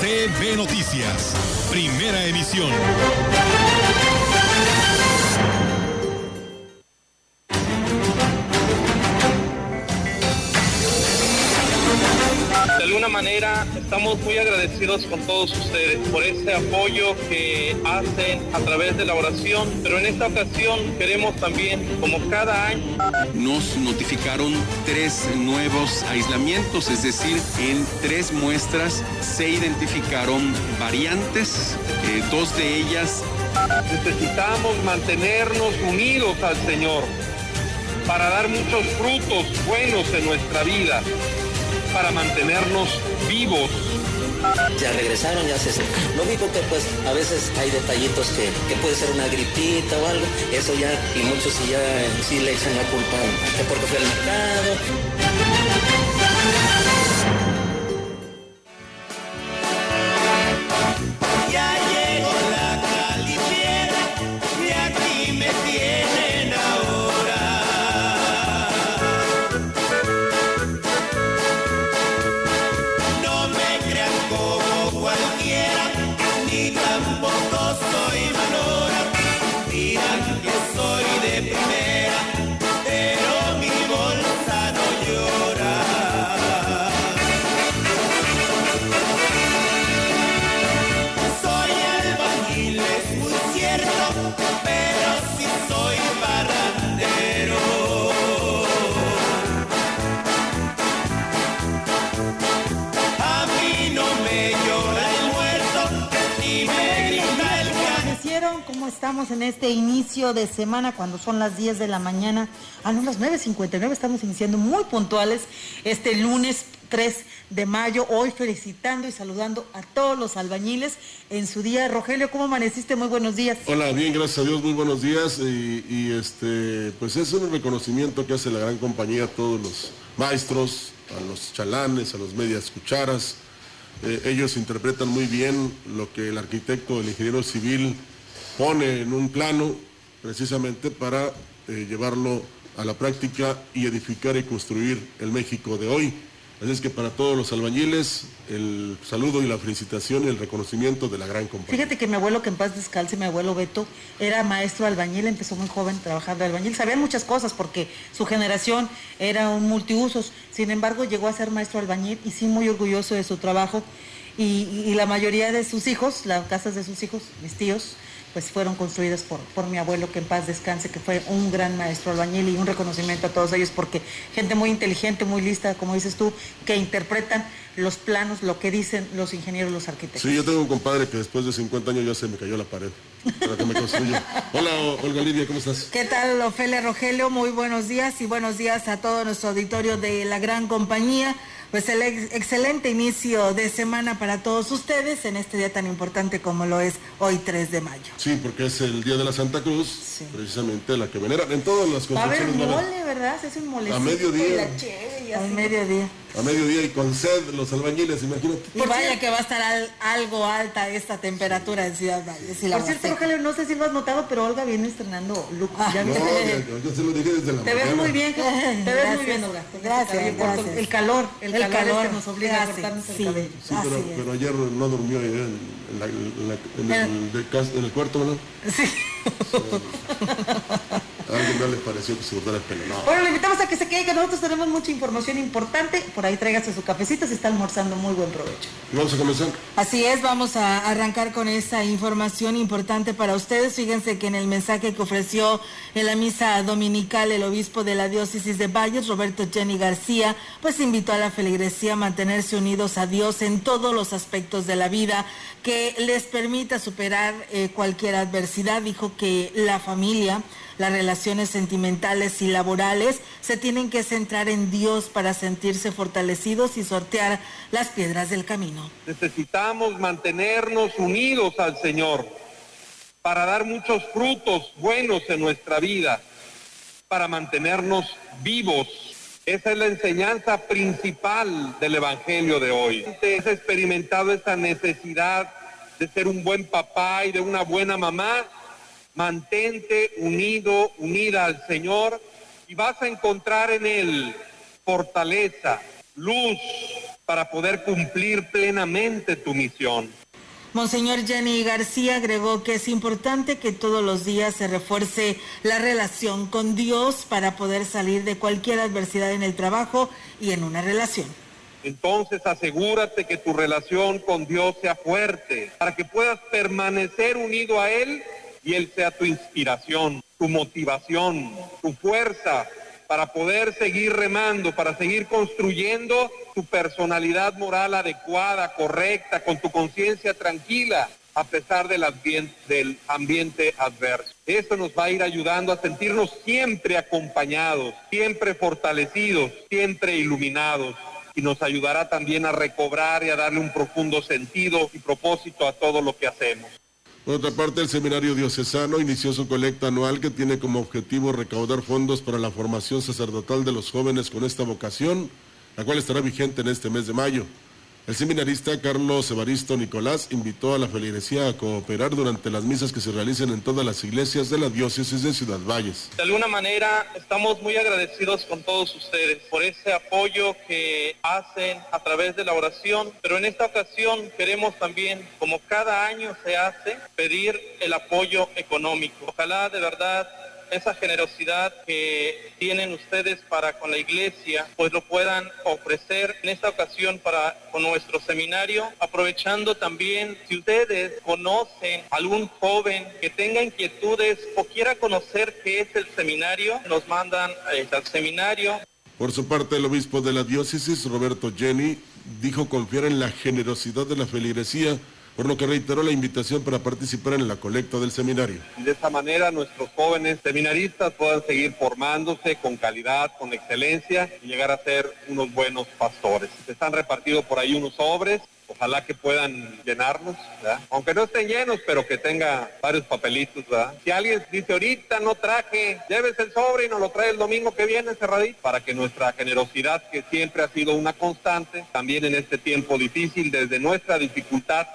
CB Noticias, primera emisión. Manera estamos muy agradecidos con todos ustedes por ese apoyo que hacen a través de la oración, pero en esta ocasión queremos también, como cada año, nos notificaron tres nuevos aislamientos, es decir, en tres muestras se identificaron variantes, eh, dos de ellas necesitamos mantenernos unidos al Señor para dar muchos frutos buenos en nuestra vida, para mantenernos vivos. Ya regresaron, ya se... Lo único que pues a veces hay detallitos que, que puede ser una gripita o algo, eso ya, y muchos sí ya sí le echan la culpa que porque fue al mercado. Estamos en este inicio de semana cuando son las 10 de la mañana? A las 9.59 estamos iniciando muy puntuales este lunes 3 de mayo, hoy felicitando y saludando a todos los albañiles en su día. Rogelio, ¿cómo amaneciste? Muy buenos días. Hola, bien, gracias a Dios, muy buenos días. Y, y, este, pues es un reconocimiento que hace la gran compañía a todos los maestros, a los chalanes, a los medias cucharas. Eh, ellos interpretan muy bien lo que el arquitecto, el ingeniero civil pone en un plano precisamente para eh, llevarlo a la práctica y edificar y construir el México de hoy. Así es que para todos los albañiles, el saludo y la felicitación y el reconocimiento de la gran compañía. Fíjate que mi abuelo, que en paz descalce, mi abuelo Beto, era maestro albañil, empezó muy joven trabajando albañil. Sabía muchas cosas porque su generación era un multiusos. Sin embargo, llegó a ser maestro albañil y sí muy orgulloso de su trabajo. Y la mayoría de sus hijos, las casas de sus hijos, mis tíos, pues fueron construidas por, por mi abuelo, que en paz descanse, que fue un gran maestro albañil y un reconocimiento a todos ellos, porque gente muy inteligente, muy lista, como dices tú, que interpretan los planos, lo que dicen los ingenieros, los arquitectos. Sí, yo tengo un compadre que después de 50 años ya se me cayó la pared para que me construya. Hola, Olga Lidia, ¿cómo estás? ¿Qué tal, Ofelia Rogelio? Muy buenos días y buenos días a todo nuestro auditorio de la gran compañía. Pues el ex excelente inicio de semana para todos ustedes en este día tan importante como lo es hoy 3 de mayo. Sí, porque es el día de la Santa Cruz, Sí. precisamente la que veneran. En todas las Va a haber construcciones mole, ¿verdad? Hace un molecito. A mediodía. y la cheve y así. Al mediodía. A mediodía y con sed los albañiles, imagínate. Y vaya que va a estar al- algo alta esta temperatura en Ciudad la Por cierto. Rogelio, no sé si lo has notado, pero Olga viene estrenando look. Ah, Ya No, yo, yo se lo dije desde la Te ves muy bien, te ves Gracias. muy bien, Olga. Gracias, cabello corto. gracias. El calor, el, El calor, calor, es que nos obliga a cortarnos el sí. cabello. Sí, pero, pero ayer no durmió en, en la- en la- en el, cuarto, ¿no? Sí. no le pareció que se cortara el pelo. No. Bueno, le invitamos a que se quede, que nosotros tenemos mucha información importante. Por ahí tráigase su cafecito, se está almorzando muy buen provecho. ¿Y vamos a comenzar? Así es, vamos a arrancar con esa información importante para ustedes. Fíjense que en el mensaje que ofreció en la misa dominical el obispo de la diócesis de Valles, Roberto Jenny García, pues invitó a la feligresía a mantenerse unidos a Dios en todos los aspectos de la vida que les permita superar eh, cualquier adversidad. Dijo que la familia Las relaciones sentimentales y laborales se tienen que centrar en Dios para sentirse fortalecidos y sortear las piedras del camino. Necesitamos mantenernos unidos al Señor para dar muchos frutos buenos en nuestra vida, para mantenernos vivos. Esa es la enseñanza principal del Evangelio de hoy. ¿Has experimentado esa necesidad de ser un buen papá y de una buena mamá? Mantente unido, unida al Señor y vas a encontrar en Él fortaleza, luz para poder cumplir plenamente tu misión. Monseñor Jenny García agregó que es importante que todos los días se refuerce la relación con Dios para poder salir de cualquier adversidad en el trabajo y en una relación. Entonces asegúrate que tu relación con Dios sea fuerte para que puedas permanecer unido a Él y Él sea tu inspiración, tu motivación, tu fuerza para poder seguir remando, para seguir construyendo tu personalidad moral adecuada, correcta, con tu conciencia tranquila, a pesar del ambiente, adverso. Eso nos va a ir ayudando a sentirnos siempre acompañados, siempre fortalecidos, siempre iluminados y nos ayudará también a recobrar y a darle un profundo sentido y propósito a todo lo que hacemos. Por otra parte, el Seminario Diocesano inició su colecta anual que tiene como objetivo recaudar fondos para la formación sacerdotal de los jóvenes con esta vocación, la cual estará vigente en este mes de mayo. El seminarista Carlos Evaristo Nicolás invitó a la feligresía a cooperar durante las misas que se realicen en todas las iglesias de la diócesis de Ciudad Valles. De alguna manera estamos muy agradecidos con todos ustedes por ese apoyo que hacen a través de la oración, pero en esta ocasión queremos también, como cada año se hace, pedir el apoyo económico. Ojalá de verdad esa generosidad que tienen ustedes para con la iglesia, pues lo puedan ofrecer en esta ocasión para con nuestro seminario, aprovechando también si ustedes conocen algún joven que tenga inquietudes o quiera conocer qué es el seminario, nos mandan eh, al seminario. Por su parte, el obispo de la diócesis, Roberto Jenny, dijo confiar en la generosidad de la feligresía por lo que reiteró la invitación para participar en la colecta del seminario. De esta manera nuestros jóvenes seminaristas puedan seguir formándose con calidad, con excelencia y llegar a ser unos buenos pastores. Están repartidos por ahí unos sobres ojalá que puedan llenarlos, aunque no estén llenos, pero que tenga varios papelitos. ¿verdad? Si alguien dice ahorita no traje, llévese el sobre y nos lo trae el domingo que viene cerradito, para que nuestra generosidad, que siempre ha sido una constante, también en este tiempo difícil, desde nuestra dificultad,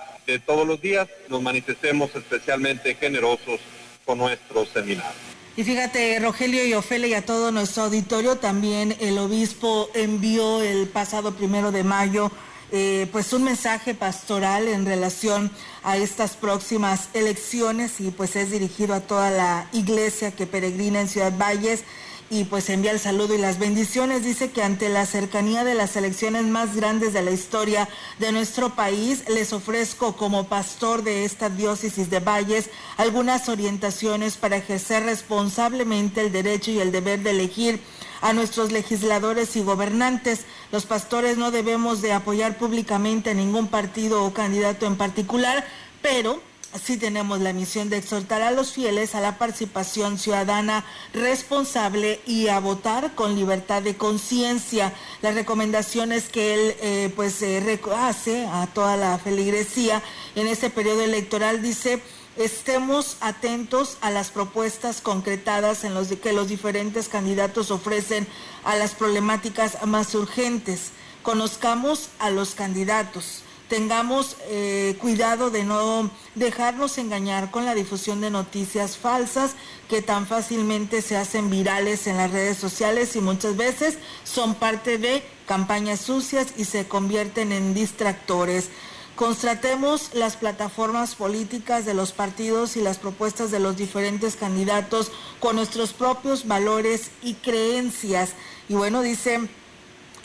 todos los días nos manifestemos especialmente generosos con nuestro seminario. Y fíjate, Rogelio y Ofelia y a todo nuestro auditorio, también el obispo envió el pasado primero de mayo eh, pues un mensaje pastoral en relación a estas próximas elecciones y pues es dirigido a toda la iglesia que peregrina en Ciudad Valles y pues envía el saludo y las bendiciones. Dice que ante la cercanía de las elecciones más grandes de la historia de nuestro país, les ofrezco como pastor de esta diócesis de Valles algunas orientaciones para ejercer responsablemente el derecho y el deber de elegir a nuestros legisladores y gobernantes. Los pastores no debemos de apoyar públicamente a ningún partido o candidato en particular, pero sí tenemos la misión de exhortar a los fieles a la participación ciudadana responsable y a votar con libertad de conciencia. Las recomendaciones que él eh, pues eh, hace a toda la feligresía en este periodo electoral dice estemos atentos a las propuestas concretadas en los que los diferentes candidatos ofrecen a las problemáticas más urgentes. Conozcamos a los candidatos tengamos eh, cuidado de no dejarnos engañar con la difusión de noticias falsas que tan fácilmente se hacen virales en las redes sociales y muchas veces son parte de campañas sucias y se convierten en distractores. Constatemos las plataformas políticas de los partidos y las propuestas de los diferentes candidatos con nuestros propios valores y creencias. Y bueno, dice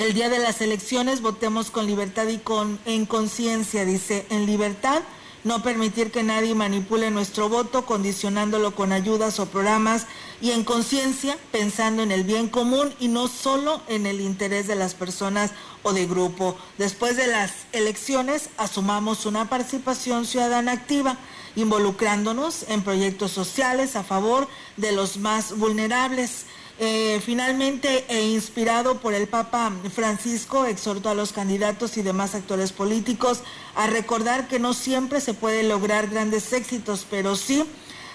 el día de las elecciones votemos con libertad y con en conciencia, dice, en libertad no permitir que nadie manipule nuestro voto condicionándolo con ayudas o programas y en conciencia pensando en el bien común y no solo en el interés de las personas o de grupo. Después de las elecciones asumamos una participación ciudadana activa involucrándonos en proyectos sociales a favor de los más vulnerables. Eh, finalmente, e inspirado por el Papa Francisco, exhortó a los candidatos y demás actores políticos a recordar que no siempre se puede lograr grandes éxitos, pero sí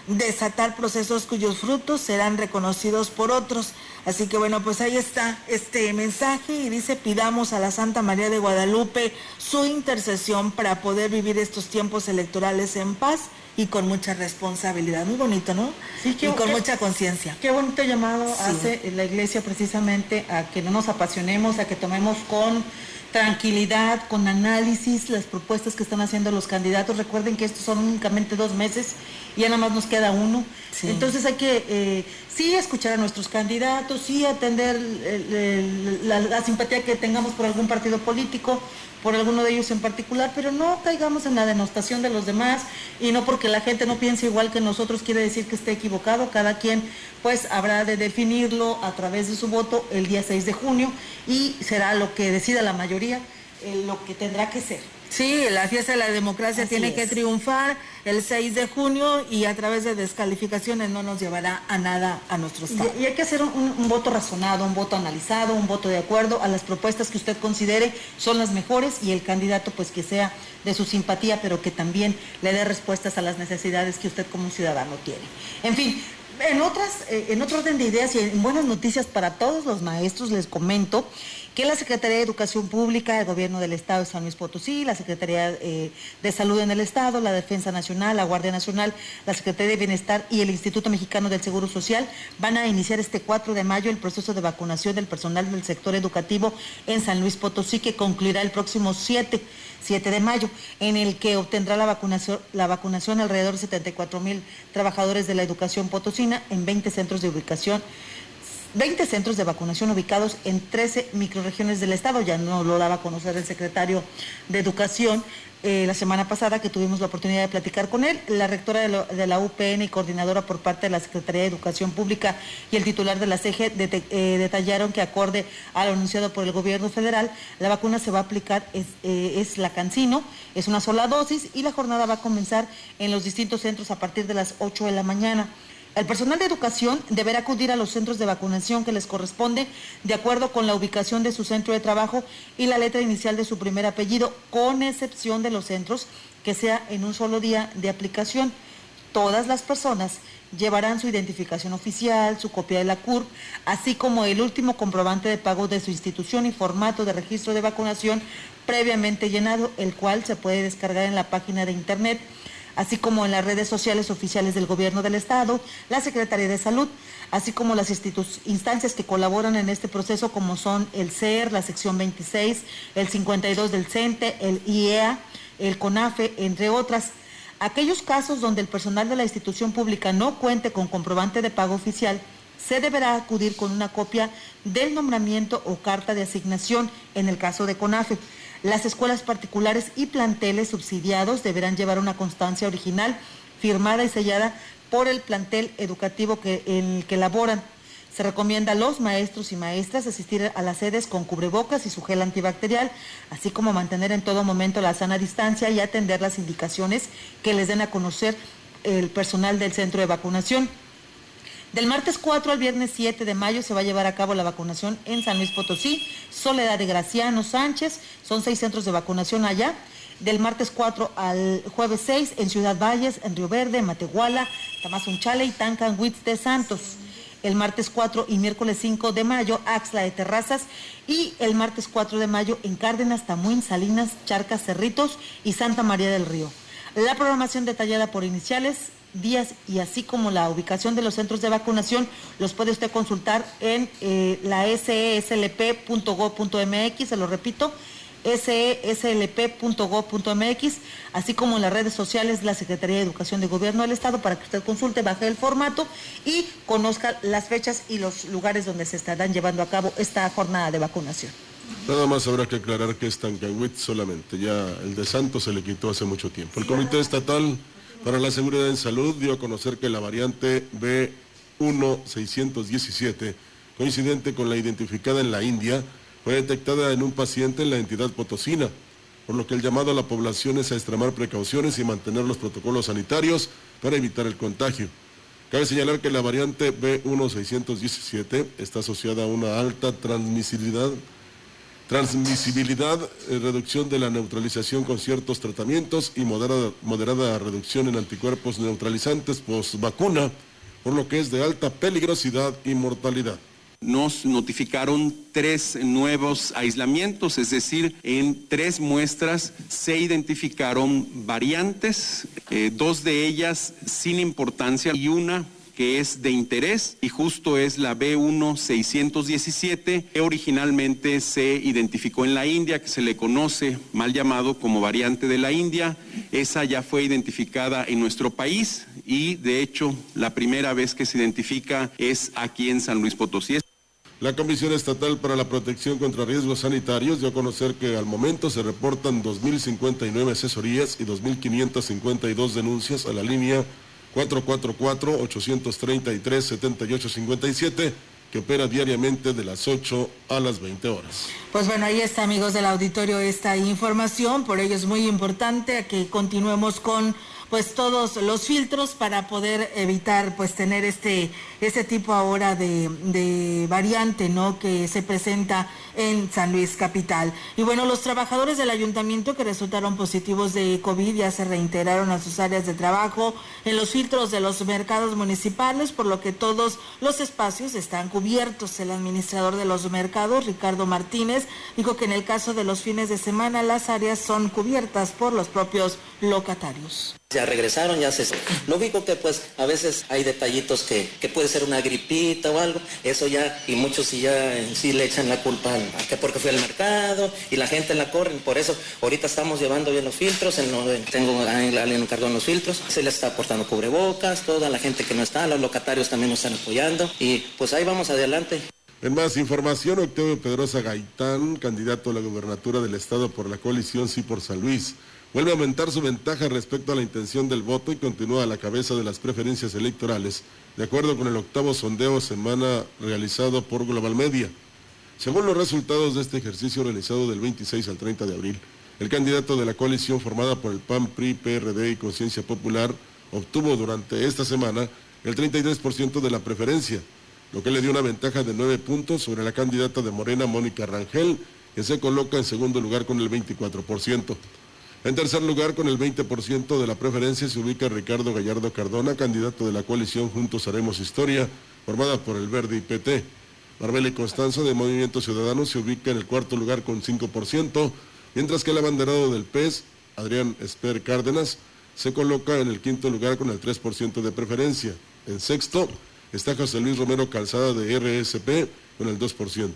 desatar procesos cuyos frutos serán reconocidos por otros. Así que bueno, pues ahí está este mensaje y dice, pidamos a la Santa María de Guadalupe su intercesión para poder vivir estos tiempos electorales en paz y con mucha responsabilidad. Muy bonito, ¿no? Sí, y con mucha conciencia. Qué bonito llamado hace la iglesia precisamente a que no nos apasionemos, a que tomemos con tranquilidad, con análisis, las propuestas que están haciendo los candidatos. Recuerden que estos son únicamente dos meses y ya nada más nos queda uno. Entonces hay que eh, sí escuchar a nuestros candidatos, sí atender la, simpatía que tengamos por algún partido político, por alguno de ellos en particular, pero no caigamos en la denostación de los demás y no porque la gente no piense igual que nosotros quiere decir que esté equivocado. Cada quien pues habrá de definirlo a través de su voto el día 6 de junio y será lo que decida la mayoría, eh, lo que tendrá que ser. Sí, la fiesta de la democracia tiene que triunfar el 6 de junio y a través de descalificaciones no nos llevará a nada a nuestro Estado. Y, hay que hacer un, voto razonado, un voto analizado, un voto de acuerdo a las propuestas que usted considere son las mejores y el candidato pues que sea de su simpatía, pero que también le dé respuestas a las necesidades que usted como ciudadano tiene. En fin, en otras, eh, en otro orden de ideas y en buenas noticias para todos los maestros les comento que la Secretaría de Educación Pública, el Gobierno del Estado de San Luis Potosí, la Secretaría eh, de Salud en el Estado, la Defensa Nacional, la Guardia Nacional, la Secretaría de Bienestar y el Instituto Mexicano del Seguro Social van a iniciar este 4 de mayo el proceso de vacunación del personal del sector educativo en San Luis Potosí, que concluirá el próximo 7, 7 de mayo, en el que obtendrá la vacunación, la vacunación alrededor de 74 mil trabajadores de la educación potosina en 20 centros de ubicación 20 centros de vacunación ubicados en 13 microregiones del estado. Ya no lo daba a conocer el secretario de Educación eh, la semana pasada que tuvimos la oportunidad de platicar con él. La rectora de, la UPN y coordinadora por parte de la Secretaría de Educación Pública y el titular de la CEGE eh, detallaron que acorde a lo anunciado por el gobierno federal, la vacuna se va a aplicar, es, eh, es la Cancino, es una sola dosis y la jornada va a comenzar en los distintos centros a partir de las 8 de la mañana. El personal de educación deberá acudir a los centros de vacunación que les corresponde de acuerdo con la ubicación de su centro de trabajo y la letra inicial de su primer apellido, con excepción de los centros que sea en un solo día de aplicación. Todas las personas llevarán su identificación oficial, su copia de la CURP, así como el último comprobante de pago de su institución y formato de registro de vacunación previamente llenado, el cual se puede descargar en la página de internet así como en las redes sociales oficiales del Gobierno del Estado, la Secretaría de Salud, así como las instancias que colaboran en este proceso, como son el CER, la sección 26, el 52 del CENTE, el IEA, el CONAFE, entre otras. Aquellos casos donde el personal de la institución pública no cuente con comprobante de pago oficial, se deberá acudir con una copia del nombramiento o carta de asignación en el caso de CONAFE. Las escuelas particulares y planteles subsidiados deberán llevar una constancia original firmada y sellada por el plantel educativo que, en el que laboran. Se recomienda a los maestros y maestras asistir a las sedes con cubrebocas y su gel antibacterial, así como mantener en todo momento la sana distancia y atender las indicaciones que les den a conocer el personal del centro de vacunación. Del martes 4 al viernes 7 de mayo se va a llevar a cabo la vacunación en San Luis Potosí, Soledad de Graciano Sánchez, son seis centros de vacunación allá. Del martes 4 al jueves 6 en Ciudad Valles, en Río Verde, Matehuala, Tamazunchale y Tancanwitz de Santos. El martes 4 y miércoles 5 de mayo, Axla de Terrazas. Y el martes 4 de mayo en Cárdenas, Tamuín, Salinas, Charcas, Cerritos y Santa María del Río. La programación detallada por iniciales días y así como la ubicación de los centros de vacunación los puede usted consultar en eh, la seslp.gov.mx, se lo repito, seslp.gov.mx, así como en las redes sociales de la Secretaría de Educación de Gobierno del Estado para que usted consulte, baje el formato y conozca las fechas y los lugares donde se estarán llevando a cabo esta jornada de vacunación. Nada más habrá que aclarar que es Tancanwit solamente, ya el de Santos se le quitó hace mucho tiempo. El Comité Estatal para la Seguridad en Salud dio a conocer que la variante B1617, coincidente con la identificada en la India, fue detectada en un paciente en la entidad potosina, por lo que el llamado a la población es a extremar precauciones y mantener los protocolos sanitarios para evitar el contagio. Cabe señalar que la variante B1617 está asociada a una alta transmisibilidad transmisibilidad, eh, reducción de la neutralización con ciertos tratamientos y moderada, moderada reducción en anticuerpos neutralizantes post vacuna, por lo que es de alta peligrosidad y mortalidad. Nos notificaron tres nuevos aislamientos, es decir, en tres muestras se identificaron variantes, eh, dos de ellas sin importancia y una que es de interés y justo es la B1617 que originalmente se identificó en la India, que se le conoce mal llamado como variante de la India. Esa ya fue identificada en nuestro país y de hecho la primera vez que se identifica es aquí en San Luis Potosí. La Comisión Estatal para la Protección contra Riesgos Sanitarios dio a conocer que al momento se reportan 2.059 asesorías y 2.552 denuncias a la línea 444-833-7857, que opera diariamente de las 8 a las 20 horas. Pues bueno, ahí está, amigos del auditorio, esta información. Por ello es muy importante que continuemos con pues todos los filtros para poder evitar pues tener este, este tipo ahora de, de, variante ¿no? que se presenta en San Luis Capital. Y bueno, los trabajadores del ayuntamiento que resultaron positivos de COVID ya se reintegraron a sus áreas de trabajo en los filtros de los mercados municipales, por lo que todos los espacios están cubiertos. El administrador de los mercados, Ricardo Martínez, dijo que en el caso de los fines de semana las áreas son cubiertas por los propios locatarios ya regresaron, ya se... Lo único que pues a veces hay detallitos que, que, puede ser una gripita o algo, eso ya, y muchos sí ya sí le echan la culpa a que porque fue al mercado y la gente la corre, por eso ahorita estamos llevando bien los filtros, en tengo a alguien encargado en los filtros, se le está aportando cubrebocas, toda la gente que no está, los locatarios también nos están apoyando y pues ahí vamos adelante. En más información, Octavio Pedrosa Gaitán, candidato a la gubernatura del estado por la coalición Sí por San Luis vuelve a aumentar su ventaja respecto a la intención del voto y continúa a la cabeza de las preferencias electorales, de acuerdo con el octavo sondeo semana realizado por Global Media. Según los resultados de este ejercicio realizado del 26 al 30 de abril, el candidato de la coalición formada por el PAN, PRI, PRD y Conciencia Popular obtuvo durante esta semana el 33% de la preferencia, lo que le dio una ventaja de 9 puntos sobre la candidata de Morena, Mónica Rangel, que se coloca en segundo lugar con el 24%. En tercer lugar, con el 20% de la preferencia, se ubica Ricardo Gallardo Cardona, candidato de la coalición Juntos Haremos Historia, formada por el Verde y PT. Marbella y Constanza de Movimiento Ciudadano se ubica en el cuarto lugar con 5%, mientras que el abanderado del PES, Adrián Esper Cárdenas, se coloca en el quinto lugar con el 3% de preferencia. En sexto está José Luis Romero Calzada de RSP con el 2%.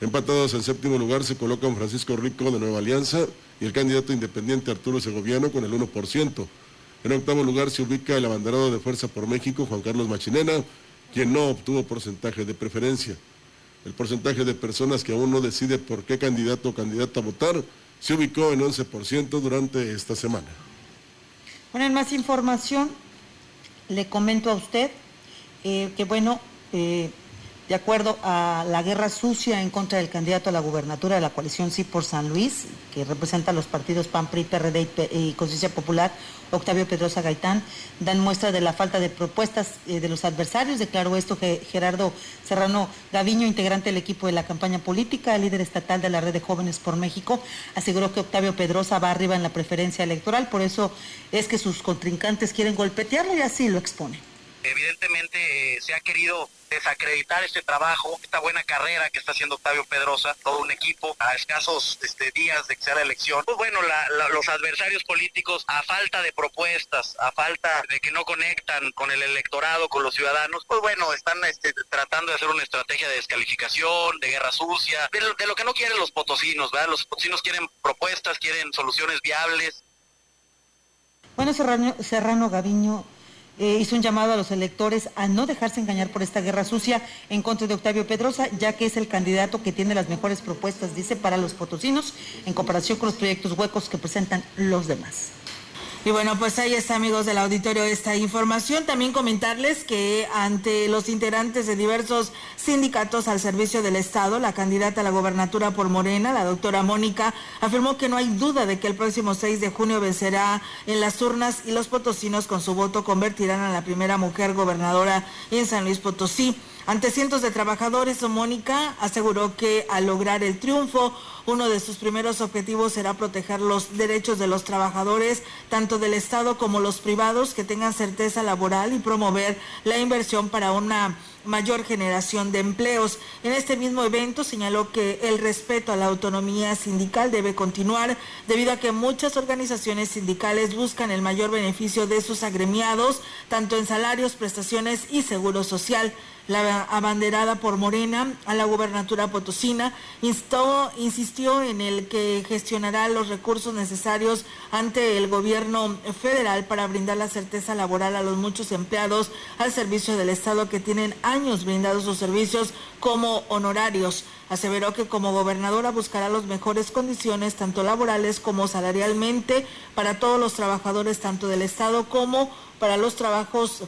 Empatados en séptimo lugar se colocan Francisco Rico de Nueva Alianza y el candidato independiente Arturo Segoviano con el 1%. En octavo lugar se ubica el abanderado de Fuerza por México, Juan Carlos Machinena, quien no obtuvo porcentaje de preferencia. El porcentaje de personas que aún no decide por qué candidato o candidata votar se ubicó en 11% durante esta semana. Bueno, en más información, le comento a usted eh, que, bueno, eh, de acuerdo a la guerra sucia en contra del candidato a la gubernatura de la coalición Sí por San Luis, que representa a los partidos PAN, PRI, PRD y Conciencia Popular, Octavio Pedrosa Gaitán, dan muestra de la falta de propuestas eh, de los adversarios. Declaró esto que Gerardo Serrano Gaviño, integrante del equipo de la campaña política, líder estatal de la Red de Jóvenes por México, aseguró que Octavio Pedrosa va arriba en la preferencia electoral, por eso es que sus contrincantes quieren golpetearlo y así lo expone. Evidentemente eh, se ha querido desacreditar este trabajo, esta buena carrera que está haciendo Octavio Pedrosa, todo un equipo a escasos este, días de que sea la elección. Pues bueno, los adversarios políticos, a falta de propuestas, a falta de que no conectan con el electorado, con los ciudadanos, pues bueno, están este, tratando de hacer una estrategia de descalificación, de guerra sucia, de lo, de lo que no quieren los potosinos, ¿verdad? Los potosinos quieren propuestas, quieren soluciones viables. Bueno, Serrano, Serrano Gaviño eh, hizo un llamado a los electores a no dejarse engañar por esta guerra sucia en contra de Octavio Pedrosa, ya que es el candidato que tiene las mejores propuestas, dice, para los potosinos en comparación con los proyectos huecos que presentan los demás. Y bueno, pues ahí está, amigos del auditorio, esta información. También comentarles que ante los integrantes de diversos sindicatos al servicio del Estado, la candidata a la gobernatura por Morena, la doctora Mónica, afirmó que no hay duda de que el próximo 6 de junio vencerá en las urnas y los potosinos con su voto convertirán a la primera mujer gobernadora en San Luis Potosí. Ante cientos de trabajadores, Mónica aseguró que al lograr el triunfo, uno de sus primeros objetivos será proteger los derechos de los trabajadores, tanto del Estado como los privados, que tengan certeza laboral y promover la inversión para una mayor generación de empleos. En este mismo evento señaló que el respeto a la autonomía sindical debe continuar debido a que muchas organizaciones sindicales buscan el mayor beneficio de sus agremiados, tanto en salarios, prestaciones y seguro social. La abanderada por Morena a la gubernatura potosina instó, insistió en el que gestionará los recursos necesarios ante el gobierno federal para brindar la certeza laboral a los muchos empleados al servicio del Estado que tienen años brindados sus servicios como honorarios. Aseveró que como gobernadora buscará las mejores condiciones, tanto laborales como salarialmente, para todos los trabajadores, tanto del Estado como para los trabajos,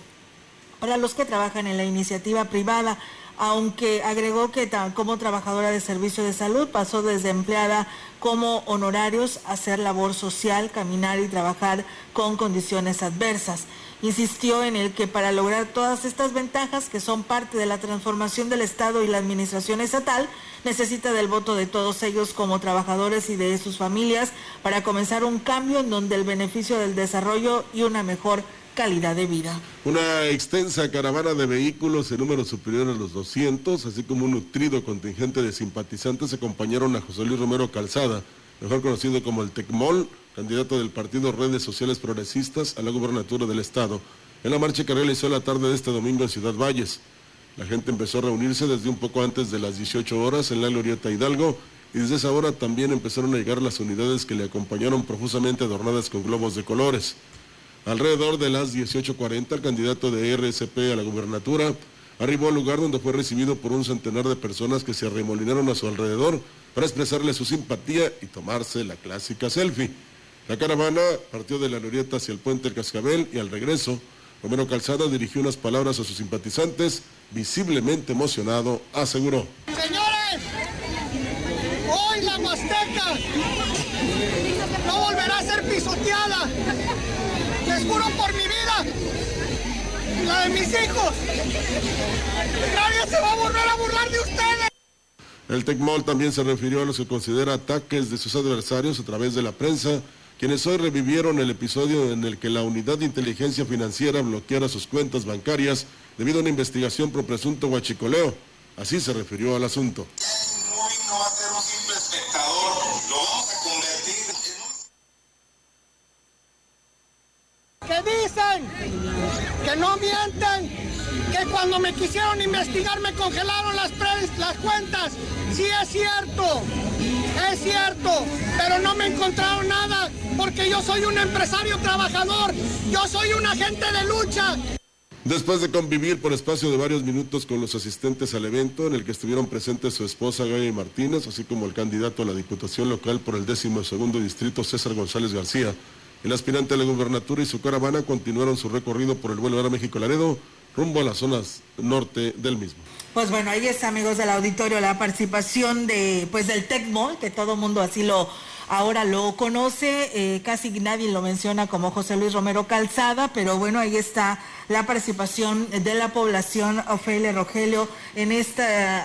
para los que trabajan en la iniciativa privada aunque agregó que como trabajadora de servicio de salud pasó desde empleada como honorarios a hacer labor social, caminar y trabajar con condiciones adversas. Insistió en el que para lograr todas estas ventajas que son parte de la transformación del Estado y la administración estatal, necesita del voto de todos ellos como trabajadores y de sus familias para comenzar un cambio en donde el beneficio del desarrollo y una mejor calidad de vida. Una extensa caravana de vehículos en número superior a los 200, así como un nutrido contingente de simpatizantes acompañaron a José Luis Romero Calzada, mejor conocido como el Tecmol, candidato del partido Redes Sociales Progresistas a la gubernatura del Estado, en la marcha que realizó la tarde de este domingo en Ciudad Valles. La gente empezó a reunirse desde un poco antes de las 18 horas en la Glorieta Hidalgo y desde esa hora también empezaron a llegar las unidades que le acompañaron profusamente adornadas con globos de colores. Alrededor de las 18.40, el candidato de RSP a la gubernatura arribó al lugar donde fue recibido por un centenar de personas que se arremolinaron a su alrededor para expresarle su simpatía y tomarse la clásica selfie. La caravana partió de la Glorieta hacia el puente del Cascabel y al regreso, Romero Calzada dirigió unas palabras a sus simpatizantes, visiblemente emocionado, aseguró. Señores, hoy la Huasteca no volverá a ser pisoteada. Les juro por mi vida, la de mis hijos. Nadie se va a a burlar de ustedes. El TECMOL también se refirió a los que considera ataques de sus adversarios a través de la prensa quienes hoy revivieron el episodio en el que la unidad de inteligencia financiera bloqueara sus cuentas bancarias debido a una investigación por presunto huachicoleo. Así se refirió al asunto. Que no mienten, que cuando me quisieron investigar me congelaron las, las cuentas. Sí es cierto, es cierto, pero no me encontraron nada porque yo soy un empresario trabajador, yo soy un agente de lucha. Después de convivir por espacio de varios minutos con los asistentes al evento, en el que estuvieron presentes su esposa Gaby Martínez, así como el candidato a la Diputación Local por el décimo segundo distrito César González García, el aspirante a la gubernatura y su caravana continuaron su recorrido por el vuelo a México Laredo, rumbo a las zonas norte del mismo. Pues bueno, ahí está, amigos del auditorio, la participación de, pues del TECMOL, que todo mundo así lo ahora lo conoce, eh, casi nadie lo menciona como José Luis Romero Calzada, pero bueno, ahí está la participación de la población Ofelia Rogelio en este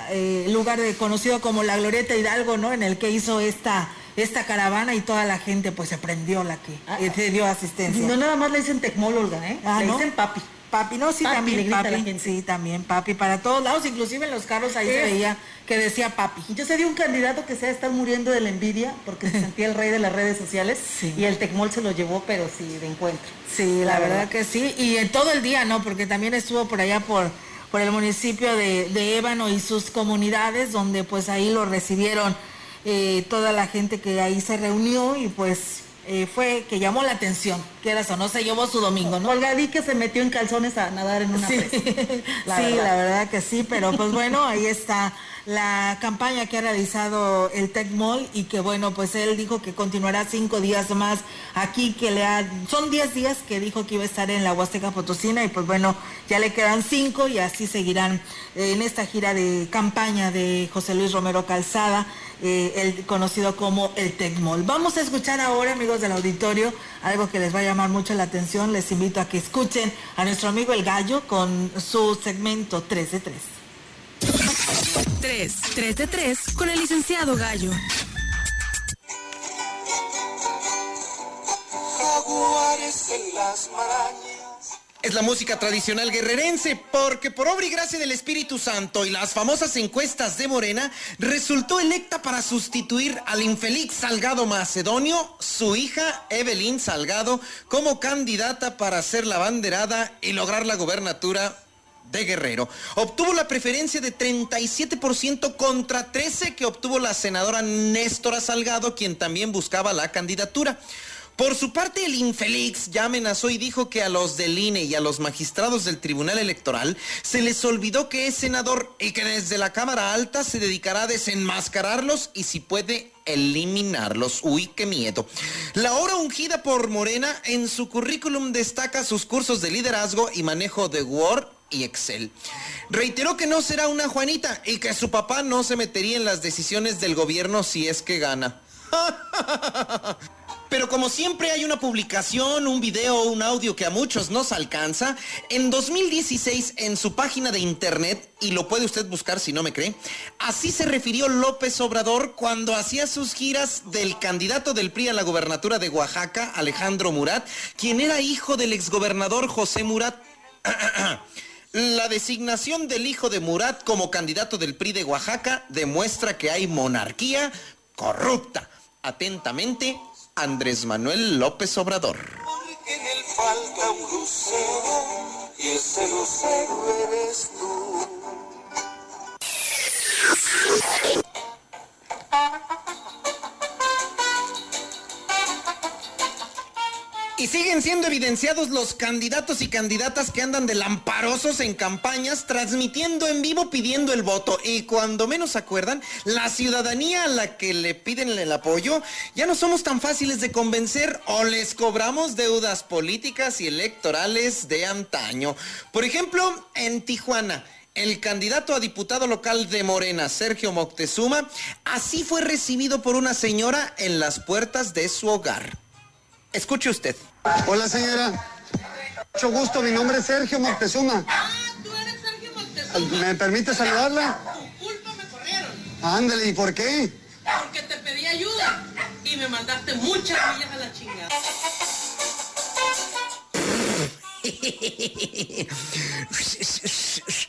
eh, lugar de, conocido como la Glorieta Hidalgo, ¿no? En el que hizo esta esta caravana y toda la gente pues se prendió la que ah, se dio asistencia. No nada más le dicen tecmóloga, ¿eh? Ah, le dicen papi. Papi, no, sí, también papi, sí, también papi, para todos lados, inclusive en los carros ahí se veía que decía papi. Yo sé de un candidato que se ha estado muriendo de la envidia porque se sentía el rey de las redes sociales y el Tecmol se lo llevó, pero sí, de encuentro. Sí, la, verdad. que sí, y en todo el día, ¿no? Porque también estuvo por allá por, por el municipio de, de Ébano y sus comunidades, donde pues ahí lo recibieron eh, toda la gente que ahí se reunió y pues eh, fue que llamó la atención, que era eso, no se llevó su domingo, ¿no? Olga, que se metió en calzones a nadar en una Sí, presa. La sí, verdad. la verdad que sí, pero pues bueno, ahí está la campaña que ha realizado el Tecmol y que bueno, pues él dijo que continuará cinco días más aquí, que le ha, son diez días que dijo que iba a estar en la Huasteca Potosina y pues bueno, ya le quedan cinco y así seguirán eh, en esta gira de campaña de José Luis Romero Calzada, eh, el conocido como el Tecmol. Vamos a escuchar ahora, amigos del auditorio, algo que les va a llamar mucho la atención. Les invito a que escuchen a nuestro amigo El Gallo con su segmento 3 de 3. 3, 3 de 3 con el licenciado Gallo. Jaguares en las marañas. Es la música tradicional guerrerense, porque por obra y gracia del Espíritu Santo y las famosas encuestas de Morena, resultó electa para sustituir al infeliz Salgado Macedonio, su hija Evelyn Salgado, como candidata para ser la banderada y lograr la gobernatura de Guerrero. Obtuvo la preferencia de 37% contra 13% que obtuvo la senadora Néstora Salgado, quien también buscaba la candidatura. Por su parte, el infeliz ya amenazó y dijo que a los del INE y a los magistrados del Tribunal Electoral se les olvidó que es senador y que desde la Cámara Alta se dedicará a desenmascararlos y si puede eliminarlos. Uy, qué miedo. La hora ungida por Morena en su currículum destaca sus cursos de liderazgo y manejo de Word y Excel. Reiteró que no será una Juanita y que su papá no se metería en las decisiones del gobierno si es que gana. Pero como siempre hay una publicación, un video, un audio que a muchos nos alcanza, en 2016 en su página de internet, y lo puede usted buscar si no me cree, así se refirió López Obrador cuando hacía sus giras del candidato del PRI a la gobernatura de Oaxaca, Alejandro Murat, quien era hijo del exgobernador José Murat. La designación del hijo de Murat como candidato del PRI de Oaxaca demuestra que hay monarquía corrupta. Atentamente, Andrés Manuel López Obrador. En él falta un lucero y ese lucero eres tú. Y siguen siendo evidenciados los candidatos y candidatas que andan de lamparosos en campañas, transmitiendo en vivo pidiendo el voto. Y cuando menos acuerdan, la ciudadanía a la que le piden el apoyo, ya no somos tan fáciles de convencer o les cobramos deudas políticas y electorales de antaño. Por ejemplo, en Tijuana. El candidato a diputado local de Morena, Sergio Moctezuma, así fue recibido por una señora en las puertas de su hogar. Escuche usted. Hola señora. Mucho gusto, mi nombre es Sergio Moctezuma. ¿Me permite saludarla? culpa me corrieron. Ándale, ¿y por qué? Porque te pedí ayuda y me mandaste muchas millas a la chingada.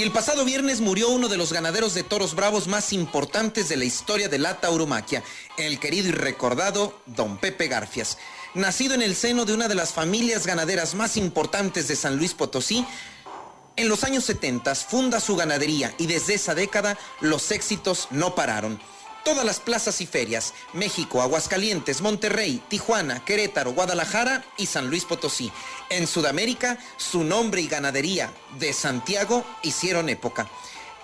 Y el pasado viernes murió uno de los ganaderos de toros bravos más importantes de la historia de la tauromaquia, el querido y recordado don Pepe Garfias. Nacido en el seno de una de las familias ganaderas más importantes de San Luis Potosí, en los años 70 funda su ganadería y desde esa década los éxitos no pararon. Todas las plazas y ferias, México, Aguascalientes, Monterrey, Tijuana, Querétaro, Guadalajara y San Luis Potosí. En Sudamérica, su nombre y ganadería de Santiago hicieron época.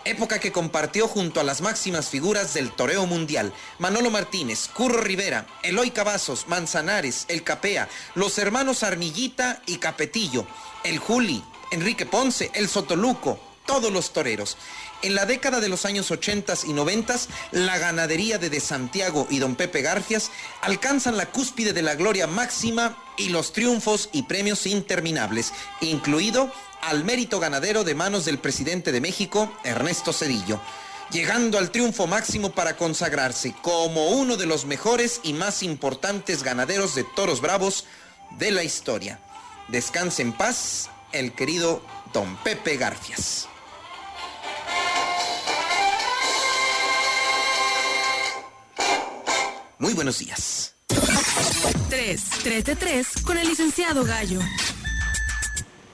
Época que compartió junto a las máximas figuras del toreo mundial, Manolo Martínez, Curro Rivera, Eloy Cavazos, Manzanares, El Capea, los hermanos Armillita y Capetillo, El Juli, Enrique Ponce, El Sotoluco, todos los toreros. En la década de los años 80 y 90, la ganadería de De Santiago y don Pepe Garfias alcanzan la cúspide de la gloria máxima y los triunfos y premios interminables, incluido al mérito ganadero de manos del presidente de México, Ernesto Cedillo, llegando al triunfo máximo para consagrarse como uno de los mejores y más importantes ganaderos de toros bravos de la historia. Descanse en paz el querido don Pepe Garfias. Muy buenos días. 3. 3 de 3 con el licenciado Gallo.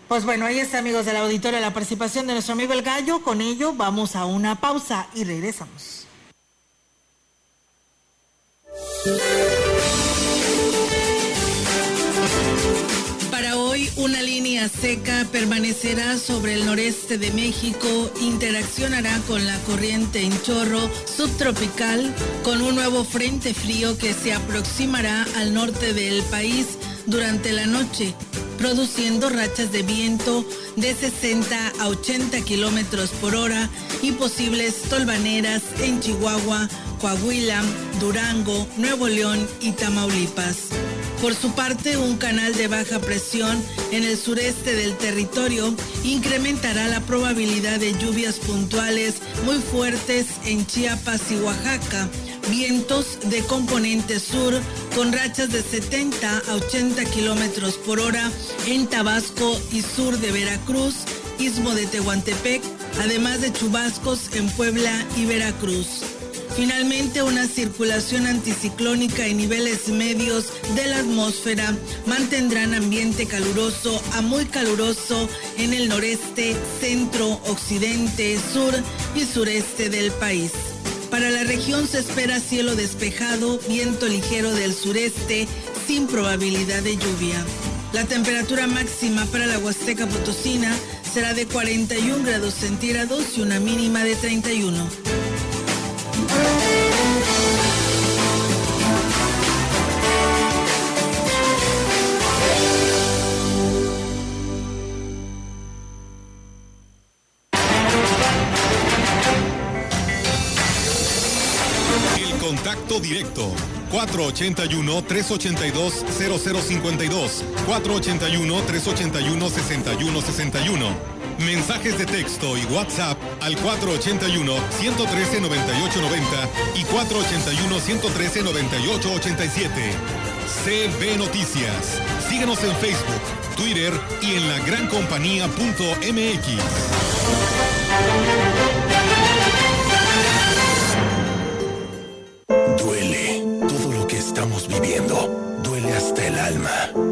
Pues bueno, ahí está, amigos del auditorio, la participación de nuestro amigo el Gallo. Con ello vamos a una pausa y regresamos. Una línea seca permanecerá sobre el noreste de México, interaccionará con la corriente en chorro subtropical con un nuevo frente frío que se aproximará al norte del país durante la noche, produciendo rachas de viento de 60 a 80 kilómetros por hora y posibles tolvaneras en Chihuahua, Coahuila, Durango, Nuevo León y Tamaulipas. Por su parte, un canal de baja presión en el sureste del territorio incrementará la probabilidad de lluvias puntuales muy fuertes en Chiapas y Oaxaca, vientos de componente sur con rachas de 70 a 80 kilómetros por hora en Tabasco y sur de Veracruz, istmo de Tehuantepec, además de chubascos en Puebla y Veracruz. Finalmente, una circulación anticiclónica en niveles medios de la atmósfera mantendrán ambiente caluroso a muy caluroso en el noreste, centro, occidente, sur y sureste del país. Para la región se espera cielo despejado, viento ligero del sureste, sin probabilidad de lluvia. La temperatura máxima para la Huasteca Potosina será de 41 grados centígrados y una mínima de 31. El contacto directo 481-382-0052, 481-381-6161. Mensajes de texto y WhatsApp al 481-113-9890 y 481-113-9887. CB Noticias. Síguenos en Facebook, Twitter y en la Duele todo lo que estamos viviendo. Duele hasta el alma.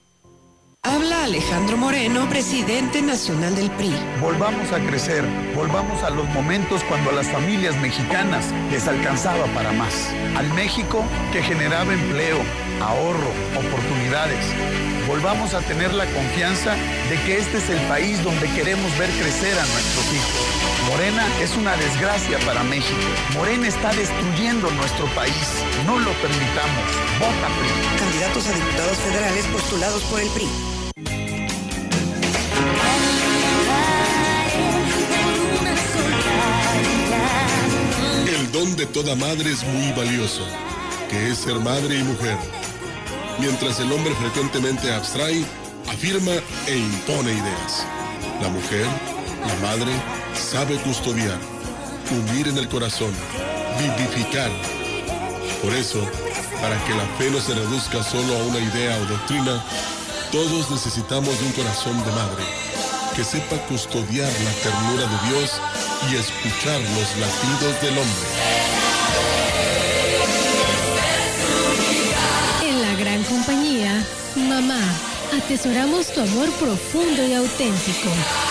Habla Alejandro Moreno, presidente nacional del PRI. Volvamos a crecer, volvamos a los momentos cuando a las familias mexicanas les alcanzaba para más. Al México que generaba empleo, ahorro, oportunidades. Volvamos a tener la confianza de que este es el país donde queremos ver crecer a nuestros hijos. Morena es una desgracia para México. Morena está destruyendo nuestro país. No lo permitamos. Vota PRI. Candidatos a diputados federales postulados por el PRI. De toda madre es muy valioso, que es ser madre y mujer. Mientras el hombre frecuentemente abstrae, afirma e impone ideas. La mujer, la madre, sabe custodiar, unir en el corazón, vivificar. Por eso, para que la fe no se reduzca solo a una idea o doctrina, todos necesitamos un corazón de madre que sepa custodiar la ternura de Dios y escuchar los latidos del hombre. Atesoramos tu amor profundo y auténtico.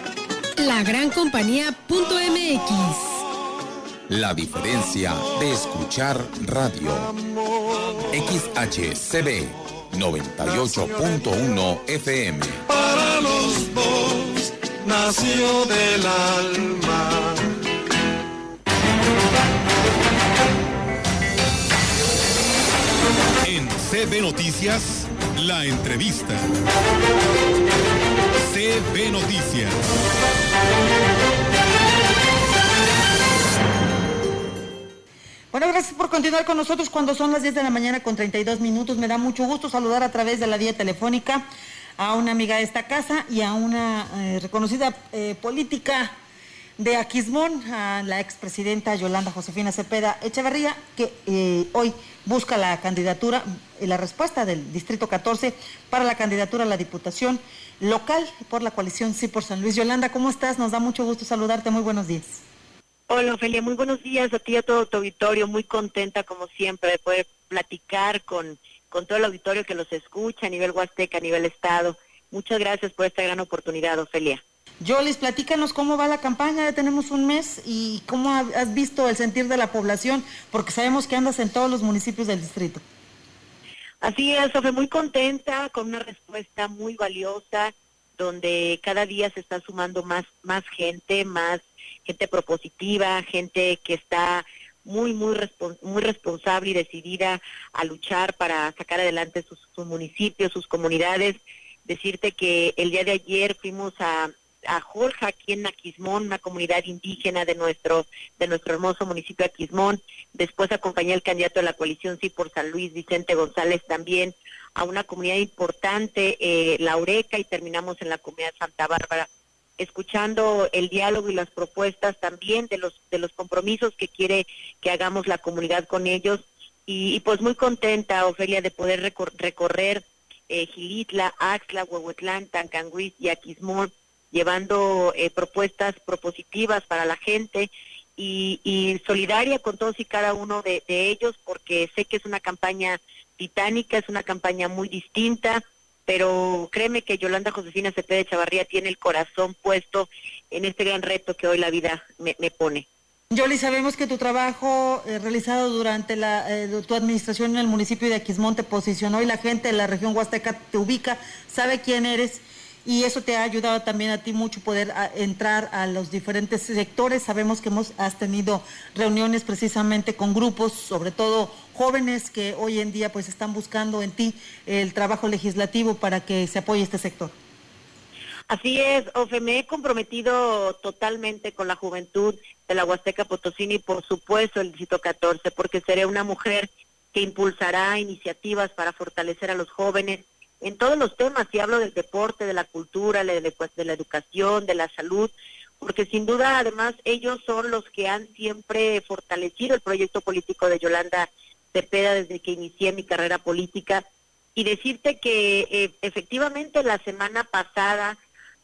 La gran compañía.mx. la diferencia de escuchar radio. XHCB 98.1 FM. Para los dos nació del alma. En CB Noticias, la entrevista. CB Noticias. Bueno, gracias por continuar con nosotros cuando son las 10 de la mañana con 32 minutos. Me da mucho gusto saludar a través de la vía telefónica a una amiga de esta casa y a una eh, reconocida eh, política de Aquismón, a la expresidenta Yolanda Josefina Cepeda Echeverría, que eh, hoy busca la candidatura y la respuesta del Distrito 14 para la candidatura a la Diputación local por la coalición Sí por San Luis. Yolanda, ¿cómo estás? Nos da mucho gusto saludarte. Muy buenos días. Hola, Ofelia, muy buenos días a ti y a todo tu auditorio. Muy contenta, como siempre, de poder platicar con, con todo el auditorio que los escucha a nivel Huasteca, a nivel Estado. Muchas gracias por esta gran oportunidad, Ofelia. Yolis, platícanos cómo va la campaña, ya tenemos un mes y cómo ha- has visto el sentir de la población, porque sabemos que andas en todos los municipios del distrito. Así es, Ofe, muy contenta con una respuesta muy valiosa, donde cada día se está sumando más, más gente, más gente propositiva, gente que está muy, muy, respon- muy responsable y decidida a luchar para sacar adelante sus municipios, sus comunidades. Decirte que el día de ayer fuimos a, a Jorja, aquí en Aquismón, una comunidad indígena de nuestro, de nuestro hermoso municipio de Aquismón. Después acompañé al candidato de la coalición Sí por San Luis, Vicente González, también a una comunidad importante, eh, La Oreca, y terminamos en la comunidad Santa Bárbara, escuchando el diálogo y las propuestas también de los, de los compromisos que quiere que hagamos la comunidad con ellos. Y, y pues muy contenta, Ofelia, de poder recor- recorrer eh, Gilitla, Axla, Huehuetlán, Tancanguis y Aquismón, llevando eh, propuestas propositivas para la gente y, y solidaria con todos y cada uno de, ellos, porque sé que es una campaña titánica, es una campaña muy distinta, pero créeme que Yolanda Josefina Cepeda Chavarría tiene el corazón puesto en este gran reto que hoy la vida me, me pone. Yoli, sabemos que tu trabajo eh, realizado durante la, eh, tu administración en el municipio de Aquismón te posicionó y la gente de la región Huasteca te ubica, sabe quién eres y eso te ha ayudado también a ti mucho poder entrar a los diferentes sectores. Sabemos que hemos, has tenido reuniones precisamente con grupos, sobre todo jóvenes que hoy en día pues están buscando en ti el trabajo legislativo para que se apoye este sector. Así es, Ofe, me he comprometido totalmente con la juventud de la Huasteca Potosina y por supuesto el Distrito 14, porque seré una mujer que impulsará iniciativas para fortalecer a los jóvenes en todos los temas, y hablo del deporte, de la cultura, pues, de la educación, de la salud, porque sin duda además ellos son los que han siempre fortalecido el proyecto político de Yolanda Cepeda desde que inicié mi carrera política. Y decirte que eh, efectivamente la semana pasada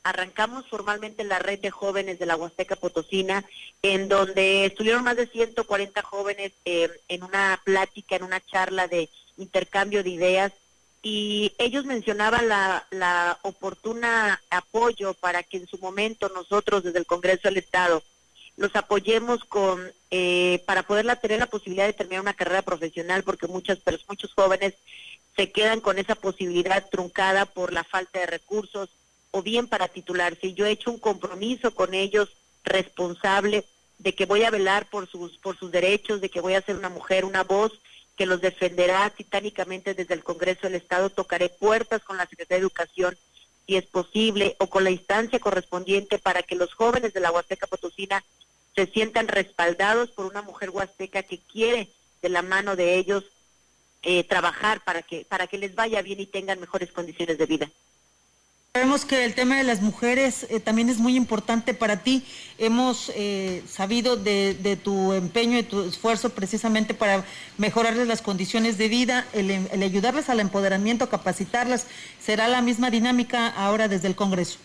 arrancamos formalmente la red de jóvenes de la Huasteca Potosina, en donde estuvieron más de 140 jóvenes eh, en una plática, en una charla de intercambio de ideas, y ellos mencionaban la, la oportuna apoyo para que en su momento nosotros desde el Congreso del Estado los apoyemos con eh, para poderla tener la posibilidad de terminar una carrera profesional porque muchas pers- muchos jóvenes se quedan con esa posibilidad truncada por la falta de recursos o bien para titularse. Yo he hecho un compromiso con ellos responsable de que voy a velar por sus por sus derechos, de que voy a ser una mujer, una voz que los defenderá titánicamente desde el Congreso del Estado. Tocaré puertas con la Secretaría de Educación si es posible, o con la instancia correspondiente para que los jóvenes de la Huasteca Potosina se sientan respaldados por una mujer huasteca que quiere de la mano de ellos eh, trabajar para que, para que les vaya bien y tengan mejores condiciones de vida. Sabemos que el tema de las mujeres eh, también es muy importante para ti. Hemos eh, sabido de, de, tu empeño y tu esfuerzo precisamente para mejorarles las condiciones de vida, el, ayudarles al empoderamiento, capacitarlas. ¿Será la misma dinámica ahora desde el Congreso?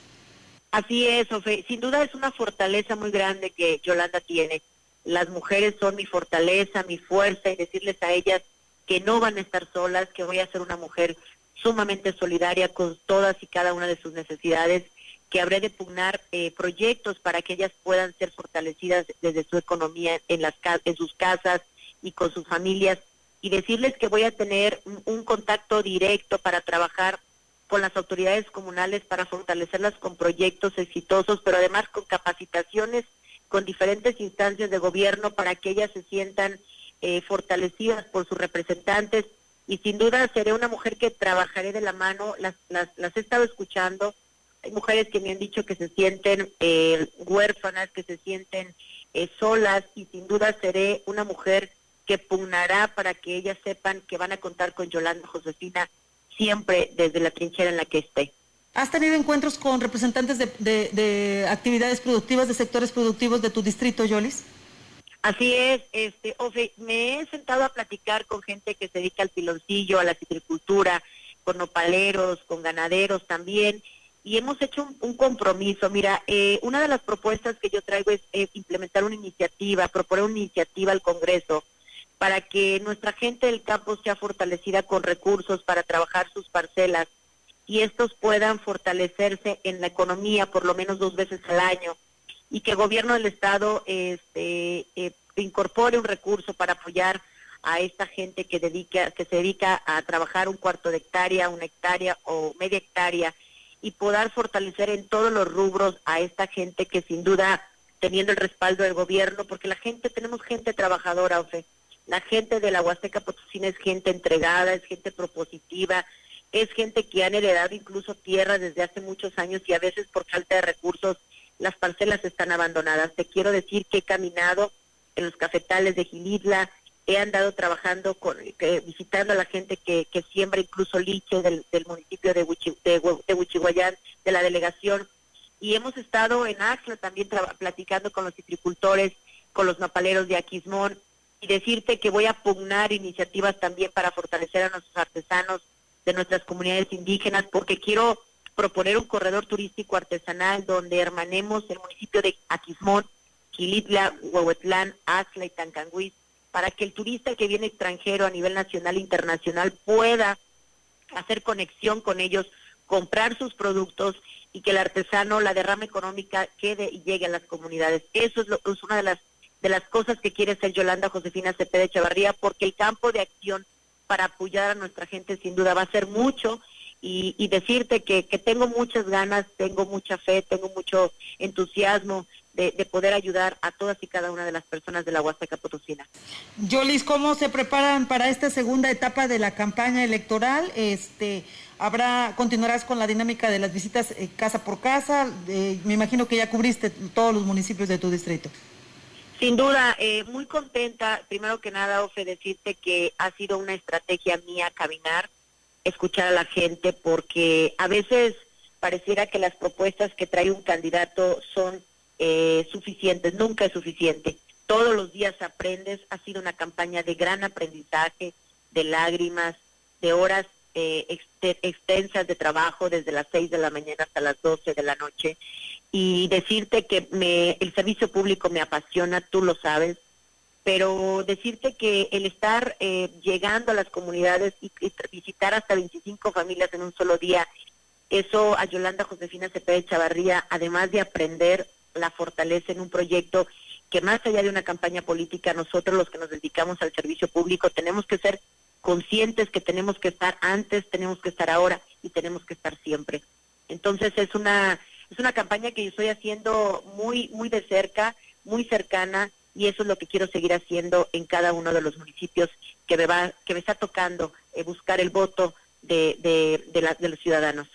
Así es, Ofe. Sin duda es una fortaleza muy grande que Yolanda tiene. Las mujeres son mi fortaleza, mi fuerza y decirles a ellas que no van a estar solas, que voy a ser una mujer sumamente solidaria con todas y cada una de sus necesidades, que habré de pugnar eh, proyectos para que ellas puedan ser fortalecidas desde su economía en, las, en sus casas y con sus familias, y decirles que voy a tener un, un contacto directo para trabajar con las autoridades comunales para fortalecerlas con proyectos exitosos, pero además con capacitaciones con diferentes instancias de gobierno para que ellas se sientan eh, fortalecidas por sus representantes y sin duda seré una mujer que trabajaré de la mano, las, las, las he estado escuchando, hay mujeres que me han dicho que se sienten eh, huérfanas, que se sienten eh, solas y sin duda seré una mujer que pugnará para que ellas sepan que van a contar con Yolanda Josefina siempre desde la trinchera en la que esté. ¿Has tenido encuentros con representantes de, de, de actividades productivas, de sectores productivos de tu distrito, Yolis? Así es, este, Ofe, me he sentado a platicar con gente que se dedica al piloncillo, a la citricultura, con nopaleros, con ganaderos también, y hemos hecho un, compromiso. Mira, eh, una de las propuestas que yo traigo es eh, implementar una iniciativa, proponer una iniciativa al Congreso para que nuestra gente del campo sea fortalecida con recursos para trabajar sus parcelas y estos puedan fortalecerse en la economía por lo menos dos veces al año y que el gobierno del estado este, eh, incorpore un recurso para apoyar a esta gente que dedica que se dedica a trabajar un cuarto de hectárea, una hectárea o media hectárea y poder fortalecer en todos los rubros a esta gente que sin duda teniendo el respaldo del gobierno, porque la gente tenemos gente trabajadora, Ofe. La gente de la Huasteca Potosina es gente entregada, es gente propositiva, es gente que han heredado incluso tierra desde hace muchos años y a veces por falta de recursos las parcelas están abandonadas. Te quiero decir que he caminado en los cafetales de Gilitla, he andado trabajando, con, visitando a la gente que, que siembra incluso liche del, del municipio de, Huichi, de, Huichihuayán, de la delegación, y hemos estado en Axla también platicando con los citricultores, con los napaleros de Aquismón, y decirte que voy a pugnar iniciativas también para fortalecer a nuestros artesanos de nuestras comunidades indígenas, porque quiero proponer un corredor turístico artesanal donde hermanemos el municipio de Aquismón, Quilitla, Huehuetlán, Axla y Tancanguis, para que el turista que viene extranjero a nivel nacional e internacional pueda hacer conexión con ellos, comprar sus productos y que el artesano, la derrama económica quede y llegue a las comunidades. Eso es, lo, es una de las de las cosas que quiere hacer Yolanda Josefina Cepeda Chavarría, porque el campo de acción para apoyar a nuestra gente sin duda va a ser mucho y, y decirte que, que, tengo muchas ganas, tengo mucha fe, tengo mucho entusiasmo de, de, poder ayudar a todas y cada una de las personas de la Huasteca Potosina. Yolis, ¿cómo se preparan para esta segunda etapa de la campaña electoral? Este, habrá continuarás con la dinámica de las visitas eh, casa por casa. Eh, me imagino que ya cubriste todos los municipios de tu distrito. Sin duda, eh, muy contenta. Primero que nada, Ofe, decirte que ha sido una estrategia mía caminar escuchar a la gente porque a veces pareciera que las propuestas que trae un candidato son eh, suficientes, nunca es suficiente. Todos los días aprendes, ha sido una campaña de gran aprendizaje, de lágrimas, de horas eh, ext extensas de trabajo desde las 6 de la mañana hasta las 12 de la noche y decirte que me, el servicio público me apasiona, tú lo sabes, pero decirte que el estar eh, llegando a las comunidades y, visitar hasta 25 familias en un solo día, eso a Yolanda Josefina Cepeda Chavarría, además de aprender la fortaleza en un proyecto que más allá de una campaña política, nosotros los que nos dedicamos al servicio público tenemos que ser conscientes que tenemos que estar antes, tenemos que estar ahora y tenemos que estar siempre. Entonces es una es una campaña que yo estoy haciendo muy muy de cerca, muy cercana y eso es lo que quiero seguir haciendo en cada uno de los municipios que me va que me está tocando eh, buscar el voto de, de, de, la, de los ciudadanos.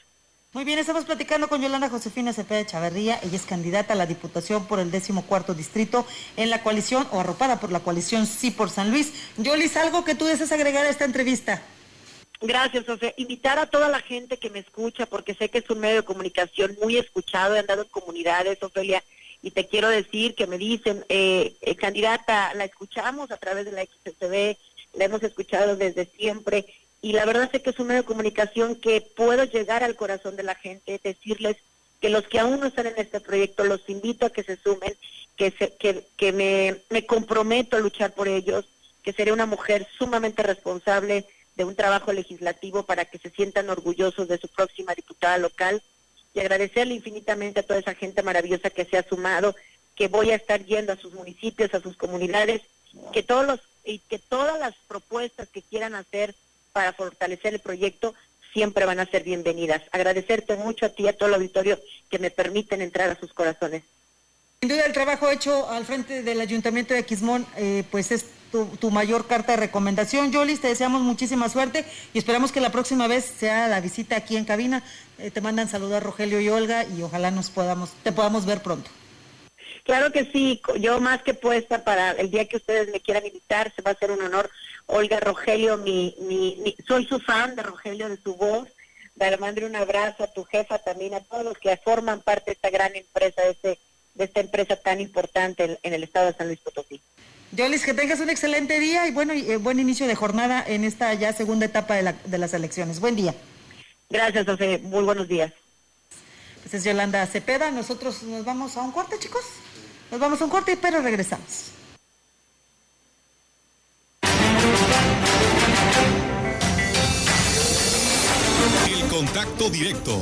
Muy bien, estamos platicando con Yolanda Josefina Cepeda Chavarría. Ella es candidata a la Diputación por el décimo cuarto distrito en la coalición o arropada por la coalición Sí por San Luis. Yolis, algo que tú desees agregar a esta entrevista. Gracias, José. Invitar a toda la gente que me escucha, porque sé que es un medio de comunicación muy escuchado, he andado en comunidades, Ofelia, y te quiero decir que me dicen, eh, eh, candidata, la escuchamos a través de la XCB, la hemos escuchado desde siempre, y la verdad sé que es un medio de comunicación que puedo llegar al corazón de la gente, decirles que los que aún no están en este proyecto, los invito a que se sumen, que, se, que, que me, me comprometo a luchar por ellos, que seré una mujer sumamente responsable de un trabajo legislativo para que se sientan orgullosos de su próxima diputada local y agradecerle infinitamente a toda esa gente maravillosa que se ha sumado, que voy a estar yendo a sus municipios, a sus comunidades, que todos los y que todas las propuestas que quieran hacer para fortalecer el proyecto siempre van a ser bienvenidas. Agradecerte mucho a ti y a todo el auditorio que me permiten entrar a sus corazones. Sin duda el trabajo hecho al frente del Ayuntamiento de Quismón, eh, pues es tu, mayor carta de recomendación. Yolis, te deseamos muchísima suerte y esperamos que la próxima vez sea la visita aquí en cabina. Eh, te mandan saludar Rogelio y Olga y ojalá nos podamos, te podamos ver pronto. Claro que sí, yo más que puesta para el día que ustedes me quieran invitar, se va a hacer un honor. Olga Rogelio, mi, mi, mi soy su fan de Rogelio, de su voz. Le mando un abrazo a tu jefa también, a todos los que forman parte de esta gran empresa, de, este, de esta empresa tan importante en, en el estado de San Luis Potosí. Yolis, que tengas un excelente día y bueno, y, eh, buen inicio de jornada en esta ya segunda etapa de, la, de las elecciones. Buen día. Gracias, José. Muy buenos días. Pues es Yolanda Cepeda. Nosotros nos vamos a un corte, chicos. Nos vamos a un corte, pero regresamos. El contacto directo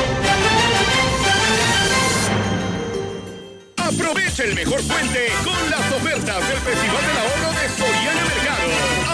Aprovecha el mejor puente con las ofertas del Festival del Ahorro de Soriana Mercado.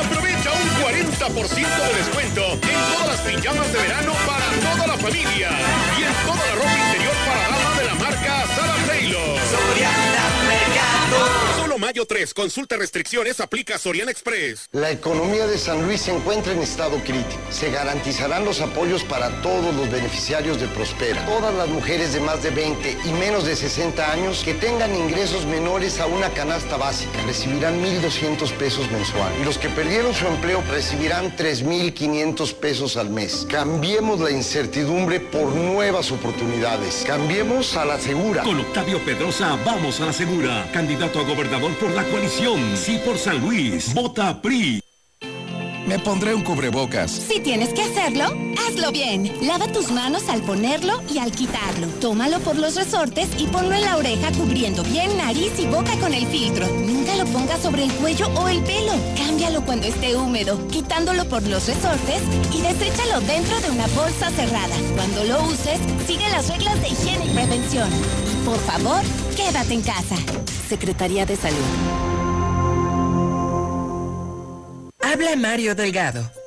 Aprovecha un 40% de descuento en todas las pijamas de verano para toda la familia y en toda la ropa interior para dama de la marca Sara Taylor. Soriana Mercado. Solo mayo 3, consulta restricciones, aplica Soriana Express. La economía de San Luis se encuentra en estado crítico. Se garantizarán los apoyos para todos los beneficiarios de Prospera. Todas las mujeres de más de 20 y menos de 60 años que tengan ingresos menores a una canasta básica recibirán 1.200 pesos mensual. Y los que perdieron su empleo recibirán 3.500 pesos al mes. Cambiemos la incertidumbre por nuevas oportunidades. Cambiemos a la segura. Con Octavio Pedrosa, vamos a la segura. Candidato a gobernador por la coalición. Sí por San Luis. Vota PRI. Me pondré un cubrebocas. Si tienes que hacerlo, hazlo bien. Lava tus manos al ponerlo y al quitarlo. Tómalo por los resortes y ponlo en la oreja cubriendo bien nariz y boca con el filtro. Nunca lo pongas sobre el cuello o el pelo. Cámbialo cuando esté húmedo, quitándolo por los resortes y deséchalo dentro de una bolsa cerrada. Cuando lo uses, sigue las reglas de higiene y prevención. Por favor, quédate en casa. Secretaría de Salud. Habla Mario Delgado.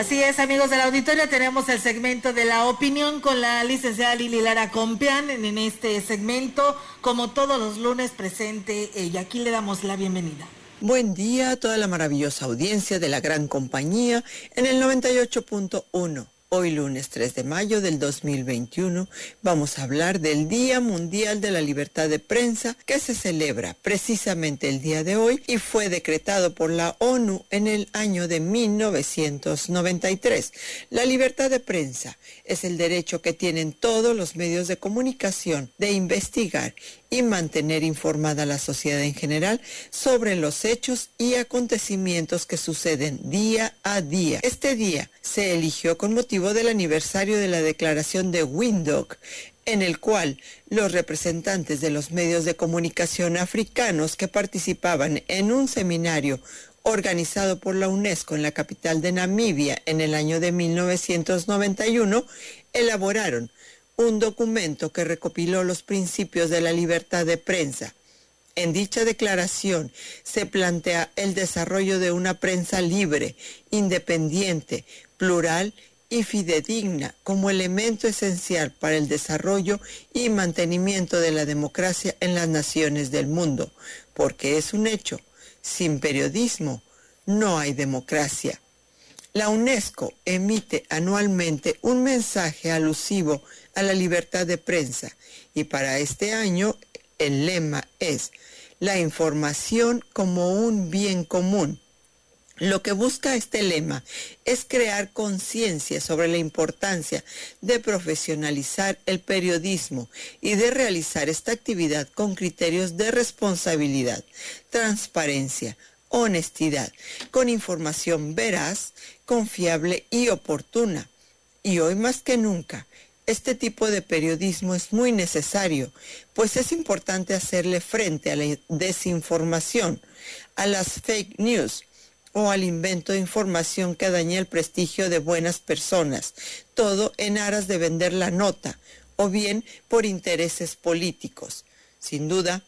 Así es, amigos del auditorio, tenemos el segmento de la opinión con la licenciada Lili Lara Compián en este segmento, como todos los lunes presente y aquí le damos la bienvenida. Buen día a toda la maravillosa audiencia de la gran compañía en el 98.1. Hoy lunes 3 de mayo del 2021 vamos a hablar del Día Mundial de la Libertad de Prensa que se celebra precisamente el día de hoy y fue decretado por la ONU en el año de 1993. La libertad de prensa es el derecho que tienen todos los medios de comunicación de investigar y mantener informada a la sociedad en general sobre los hechos y acontecimientos que suceden día a día. Este día se eligió con motivo del aniversario de la declaración de Windhoek, en el cual los representantes de los medios de comunicación africanos que participaban en un seminario organizado por la UNESCO en la capital de Namibia en el año de 1991, elaboraron un documento que recopiló los principios de la libertad de prensa. En dicha declaración se plantea el desarrollo de una prensa libre, independiente, plural y fidedigna como elemento esencial para el desarrollo y mantenimiento de la democracia en las naciones del mundo, porque es un hecho, sin periodismo no hay democracia. La UNESCO emite anualmente un mensaje alusivo a la libertad de prensa y para este año el lema es la información como un bien común. Lo que busca este lema es crear conciencia sobre la importancia de profesionalizar el periodismo y de realizar esta actividad con criterios de responsabilidad, transparencia, honestidad, con información veraz, confiable y oportuna. Y hoy más que nunca, este tipo de periodismo es muy necesario, pues es importante hacerle frente a la desinformación, a las fake news o al invento de información que daña el prestigio de buenas personas, todo en aras de vender la nota o bien por intereses políticos. Sin duda,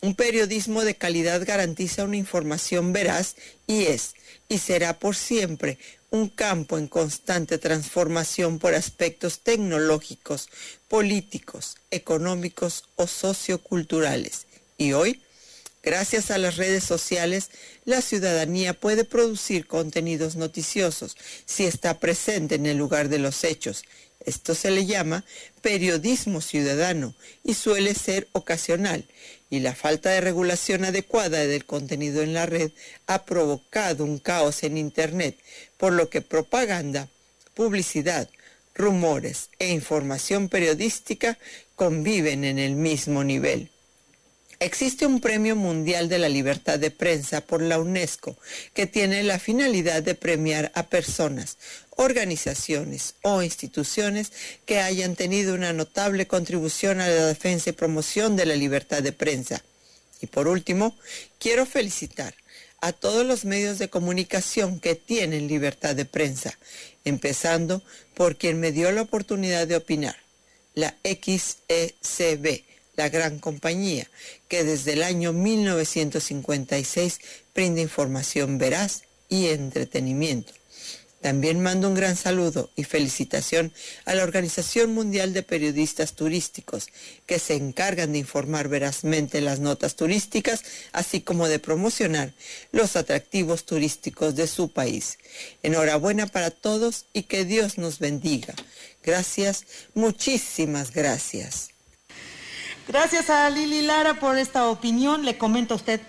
un periodismo de calidad garantiza una información veraz y es, y será por siempre, un campo en constante transformación por aspectos tecnológicos, políticos, económicos o socioculturales. Y hoy, gracias a las redes sociales, la ciudadanía puede producir contenidos noticiosos si está presente en el lugar de los hechos. Esto se le llama periodismo ciudadano y suele ser ocasional y la falta de regulación adecuada del contenido en la red ha provocado un caos en Internet, por lo que propaganda, publicidad, rumores e información periodística conviven en el mismo nivel. Existe un Premio Mundial de la Libertad de Prensa por la UNESCO que tiene la finalidad de premiar a personas, organizaciones o instituciones que hayan tenido una notable contribución a la defensa y promoción de la libertad de prensa. Y por último, quiero felicitar a todos los medios de comunicación que tienen libertad de prensa, empezando por quien me dio la oportunidad de opinar, la XECB la gran compañía que desde el año 1956 brinda información veraz y entretenimiento. También mando un gran saludo y felicitación a la Organización Mundial de Periodistas Turísticos, que se encargan de informar verazmente las notas turísticas, así como de promocionar los atractivos turísticos de su país. Enhorabuena para todos y que Dios nos bendiga. Gracias, muchísimas gracias. Gracias a Lili Lara por esta opinión. Le comento a usted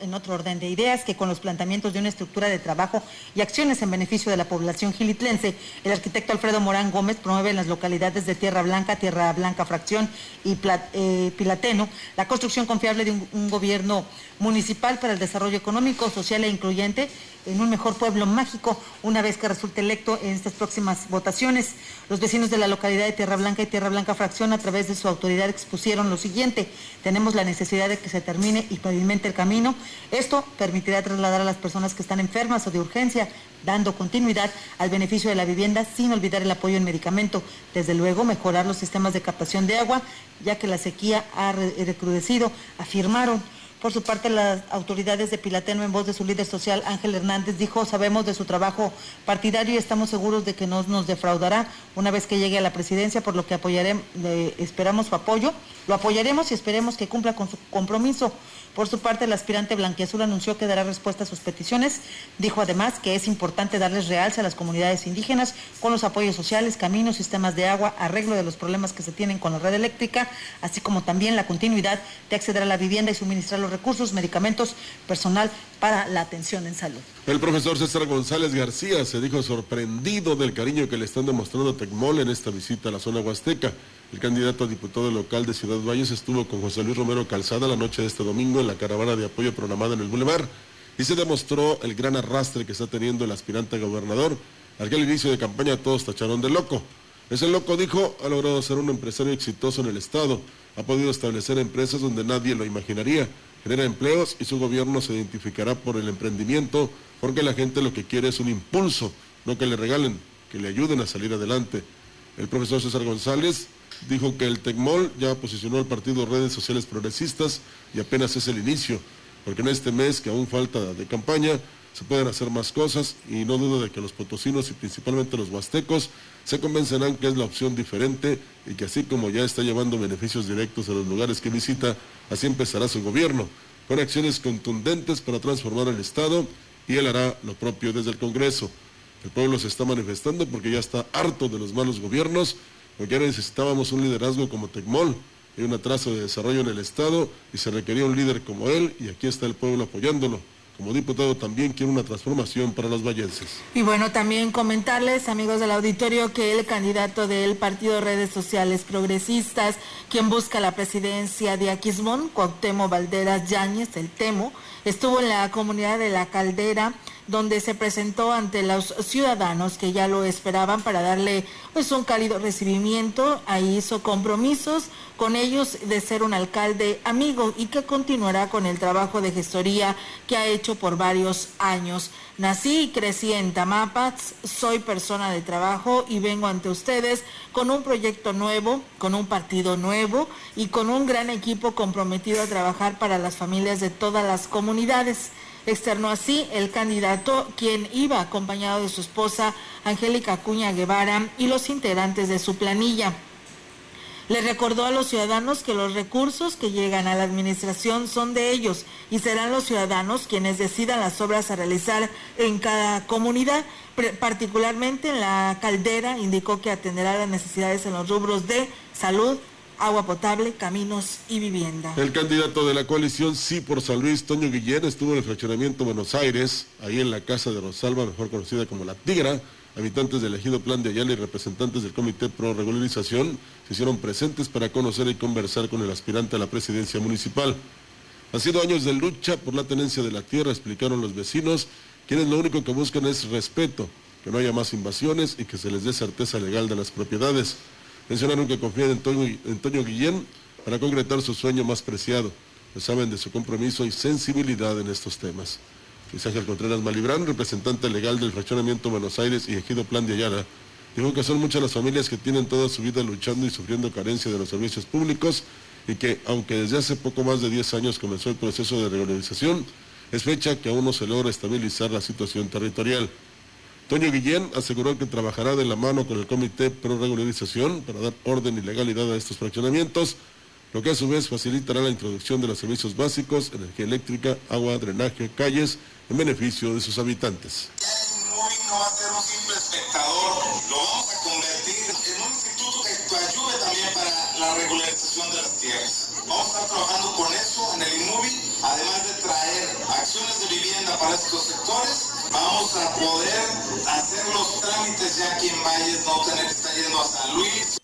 en otro orden de ideas que con los planteamientos de una estructura de trabajo y acciones en beneficio de la población gilitlense, el arquitecto Alfredo Morán Gómez promueve en las localidades de Tierra Blanca, Tierra Blanca Fracción y eh, Pilateno la construcción confiable de un gobierno municipal para el desarrollo económico, social e incluyente en un mejor pueblo mágico una vez que resulte electo en estas próximas votaciones. Los vecinos de la localidad de Tierra Blanca y Tierra Blanca Fracción a través de su autoridad expusieron los siguiente, tenemos la necesidad de que se termine y pavimente el camino. Esto permitirá trasladar a las personas que están enfermas o de urgencia, dando continuidad al beneficio de la vivienda sin olvidar el apoyo en medicamento. Desde luego, mejorar los sistemas de captación de agua, ya que la sequía ha recrudecido, afirmaron. Por su parte, las autoridades de Pilateno, en voz de su líder social, Ángel Hernández, dijo, sabemos de su trabajo partidario y estamos seguros de que no nos defraudará una vez que llegue a la presidencia, por lo que apoyaremos, esperamos su apoyo, lo apoyaremos y esperemos que cumpla con su compromiso. Por su parte, el aspirante Blanquiazul anunció que dará respuesta a sus peticiones. Dijo además que es importante darles realce a las comunidades indígenas con los apoyos sociales, caminos, sistemas de agua, arreglo de los problemas que se tienen con la red eléctrica, así como también la continuidad de acceder a la vivienda y suministrar los recursos, medicamentos, personal para la atención en salud. El profesor César González García se dijo sorprendido del cariño que le están demostrando a Tecmol en esta visita a la zona huasteca. El candidato a diputado local de Ciudad Valles estuvo con José Luis Romero Calzada la noche de este domingo en la caravana de apoyo programada en el Boulevard y se demostró el gran arrastre que está teniendo el aspirante gobernador. Al inicio de campaña todos tacharon de loco. Ese loco dijo, ha logrado ser un empresario exitoso en el Estado, ha podido establecer empresas donde nadie lo imaginaría, genera empleos y su gobierno se identificará por el emprendimiento, porque la gente lo que quiere es un impulso, no que le regalen, que le ayuden a salir adelante. El profesor César González dijo que el TECMOL ya posicionó al partido Redes Sociales Progresistas y apenas es el inicio, porque en este mes que aún falta de campaña se pueden hacer más cosas y no dudo de que los potosinos y principalmente los huastecos se convencerán que es la opción diferente y que así como ya está llevando beneficios directos a los lugares que visita, así empezará su gobierno, con acciones contundentes para transformar el Estado y él hará lo propio desde el Congreso. El pueblo se está manifestando porque ya está harto de los malos gobiernos porque ahora necesitábamos un liderazgo como Tecmol. Hay un atraso de desarrollo en el Estado y se requería un líder como él y aquí está el pueblo apoyándolo. Como diputado también quiere una transformación para los vallenses. Y bueno, también comentarles, amigos del auditorio, que el candidato del Partido Redes Sociales Progresistas, quien busca la presidencia de Aquismón, Cuauhtémoc Valderas Yáñez, el Temo, estuvo en la comunidad de La Caldera donde se presentó ante los ciudadanos que ya lo esperaban para darle pues un cálido recibimiento, ahí hizo compromisos con ellos de ser un alcalde amigo y que continuará con el trabajo de gestoría que ha hecho por varios años. Nací y crecí en Tamapats, soy persona de trabajo y vengo ante ustedes con un proyecto nuevo, con un partido nuevo y con un gran equipo comprometido a trabajar para las familias de todas las comunidades. Externó así el candidato, quien iba acompañado de su esposa Angélica Cuña Guevara y los integrantes de su planilla. Le recordó a los ciudadanos que los recursos que llegan a la administración son de ellos y serán los ciudadanos quienes decidan las obras a realizar en cada comunidad, particularmente en la caldera, indicó que atenderá las necesidades en los rubros de salud, agua potable, caminos y vivienda. El candidato de la coalición Sí por San Luis, Toño Guillén, estuvo en el fraccionamiento Buenos Aires, ahí en la casa de Rosalba, mejor conocida como La Tigra. Habitantes del ejido Plan de Ayala y representantes del Comité Pro Regularización se hicieron presentes para conocer y conversar con el aspirante a la presidencia municipal. Ha sido años de lucha por la tenencia de la tierra, explicaron los vecinos, quienes lo único que buscan es respeto, que no haya más invasiones y que se les dé certeza legal de las propiedades. Mencionaron que confían en Antonio, Guillén para concretar su sueño más preciado. Pues saben de su compromiso y sensibilidad en estos temas. Luis Ángel Contreras Malibrán, representante legal del fraccionamiento Buenos Aires y Ejido Plan de Ayala, dijo que son muchas las familias que tienen toda su vida luchando y sufriendo carencia de los servicios públicos y que, aunque desde hace poco más de 10 años comenzó el proceso de regularización, es fecha que aún no se logra estabilizar la situación territorial. Toño Guillén aseguró que trabajará de la mano con el Comité Pro Regularización para dar orden y legalidad a estos fraccionamientos, lo que a su vez facilitará la introducción de los servicios básicos, energía eléctrica, agua, drenaje, calles, en beneficio de sus habitantes. no va a ser un simple espectador, lo vamos a convertir en un instituto que ayude también para la regularización de las tierras. Vamos a estar trabajando con eso en el INMUBI, además de traer acciones de vivienda para estos sectores vamos a poder hacer los trámites ya aquí en Valles, no tener que estar yendo a San Luis.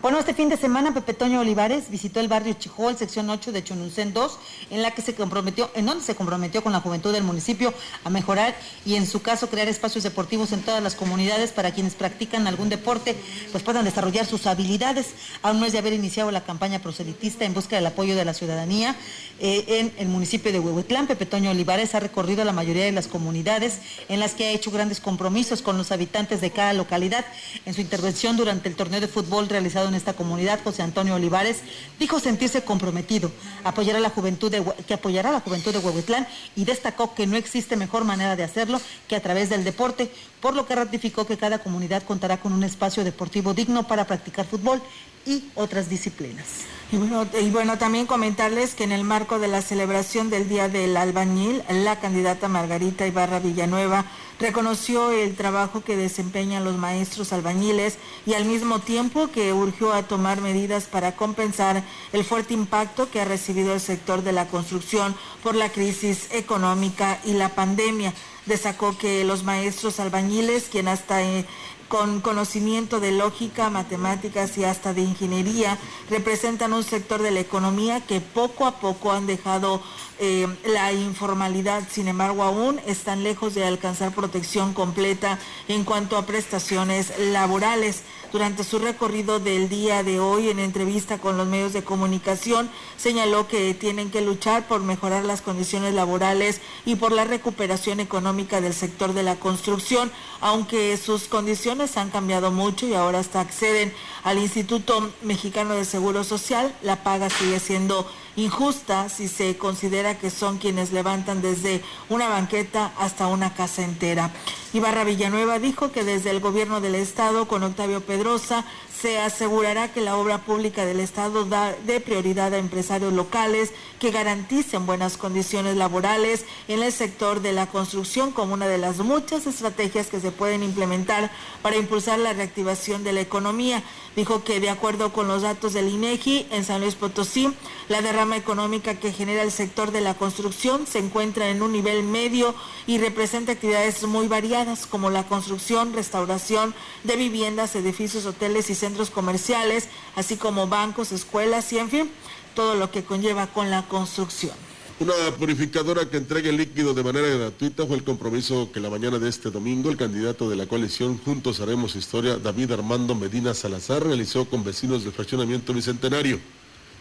Bueno, este fin de semana Pepe Toño Olivares visitó el barrio Chijol, sección 8 de Chonuncén 2, en la que se comprometió, en donde se comprometió con la juventud del municipio a mejorar y en su caso crear espacios deportivos en todas las comunidades para quienes practican algún deporte, pues puedan desarrollar sus habilidades. Aún no es de haber iniciado la campaña proselitista en busca del apoyo de la ciudadanía eh, en el municipio de Huehuetlán. Pepe Toño Olivares ha recorrido la mayoría de las comunidades en las que ha hecho grandes compromisos con los habitantes de cada localidad. En su intervención durante el torneo de fútbol realizado en esta comunidad, José Antonio Olivares, dijo sentirse comprometido, a la juventud que apoyará a la juventud de Huehuetlán y destacó que no existe mejor manera de hacerlo que a través del deporte, por lo que ratificó que cada comunidad contará con un espacio deportivo digno para practicar fútbol y otras disciplinas. Y bueno, y bueno, también comentarles que en el marco de la celebración del Día del Albañil, la candidata Margarita Ibarra Villanueva reconoció el trabajo que desempeñan los maestros albañiles y al mismo tiempo que urgió a tomar medidas para compensar el fuerte impacto que ha recibido el sector de la construcción por la crisis económica y la pandemia. Destacó que los maestros albañiles, quien hasta eh, con conocimiento de lógica, matemáticas y hasta de ingeniería, representan un sector de la economía que poco a poco han dejado eh, la informalidad. Sin embargo, aún están lejos de alcanzar protección completa en cuanto a prestaciones laborales durante su recorrido del día de hoy en entrevista con los medios de comunicación, señaló que tienen que luchar por mejorar las condiciones laborales y por la recuperación económica del sector de la construcción, aunque sus condiciones han cambiado mucho y ahora hasta acceden al Instituto Mexicano de Seguro Social, la paga sigue siendo injusta si se considera que son quienes levantan desde una banqueta hasta una casa entera. Ibarra Villanueva dijo que desde el gobierno del estado con Octavio Pedrosa se asegurará que la obra pública del Estado da de prioridad a empresarios locales que garanticen buenas condiciones laborales en el sector de la construcción como una de las muchas estrategias que se pueden implementar para impulsar la reactivación de la economía. Dijo que de acuerdo con los datos del INEGI en San Luis Potosí, la derrama económica que genera el sector de la construcción se encuentra en un nivel medio y representa actividades muy variadas como la construcción, restauración de viviendas, edificios, hoteles y centros comerciales, así como bancos, escuelas y en fin, todo lo que conlleva con la construcción. Una purificadora que entregue líquido de manera gratuita fue el compromiso que la mañana de este domingo el candidato de la coalición Juntos Haremos Historia, David Armando Medina Salazar, realizó con vecinos del fraccionamiento Bicentenario.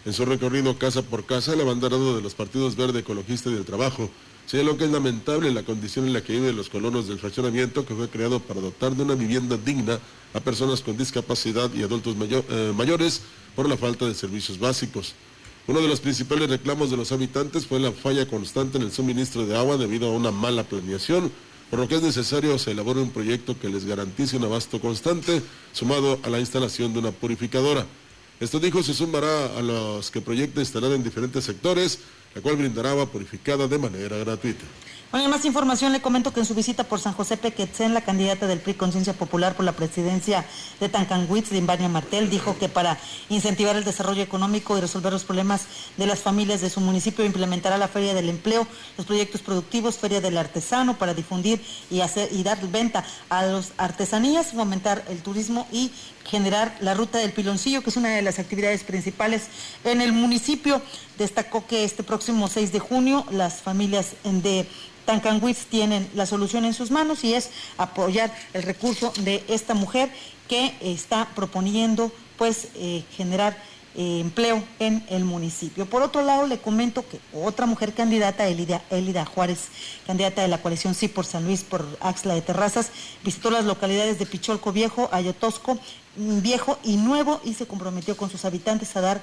En su recorrido casa por casa, el abanderado de los partidos Verde Ecologista y del Trabajo señaló que es lamentable la condición en la que viven los colonos del fraccionamiento que fue creado para dotar de una vivienda digna a personas con discapacidad y adultos eh, mayores por la falta de servicios básicos. Uno de los principales reclamos de los habitantes fue la falla constante en el suministro de agua debido a una mala planeación, por lo que es necesario se elabore un proyecto que les garantice un abasto constante, sumado a la instalación de una purificadora. Esto dijo se sumará a los que proyecta instalar en diferentes sectores, la cual brindará agua purificada de manera gratuita. Bueno, más información le comento que en su visita por San José Pequetzen, la candidata del PRI Conciencia Popular por la presidencia de Tancanwitz, Invania Martel, dijo que para incentivar el desarrollo económico y resolver los problemas de las familias de su municipio, implementará la Feria del Empleo, los proyectos productivos, Feria del Artesano, para difundir y, hacer, y dar venta a las artesanías, fomentar el turismo y generar la ruta del piloncillo, que es una de las actividades principales en el municipio. Destacó que este próximo 6 de junio las familias de Tancanwitz tienen la solución en sus manos y es apoyar el recurso de esta mujer que está proponiendo pues eh, generar eh, empleo en el municipio. Por otro lado, le comento que otra mujer candidata, Elida, Elida Juárez, candidata de la coalición Sí por San Luis, por Axla de Terrazas, visitó las localidades de Picholco Viejo, Ayotosco, Viejo y Nuevo y se comprometió con sus habitantes a dar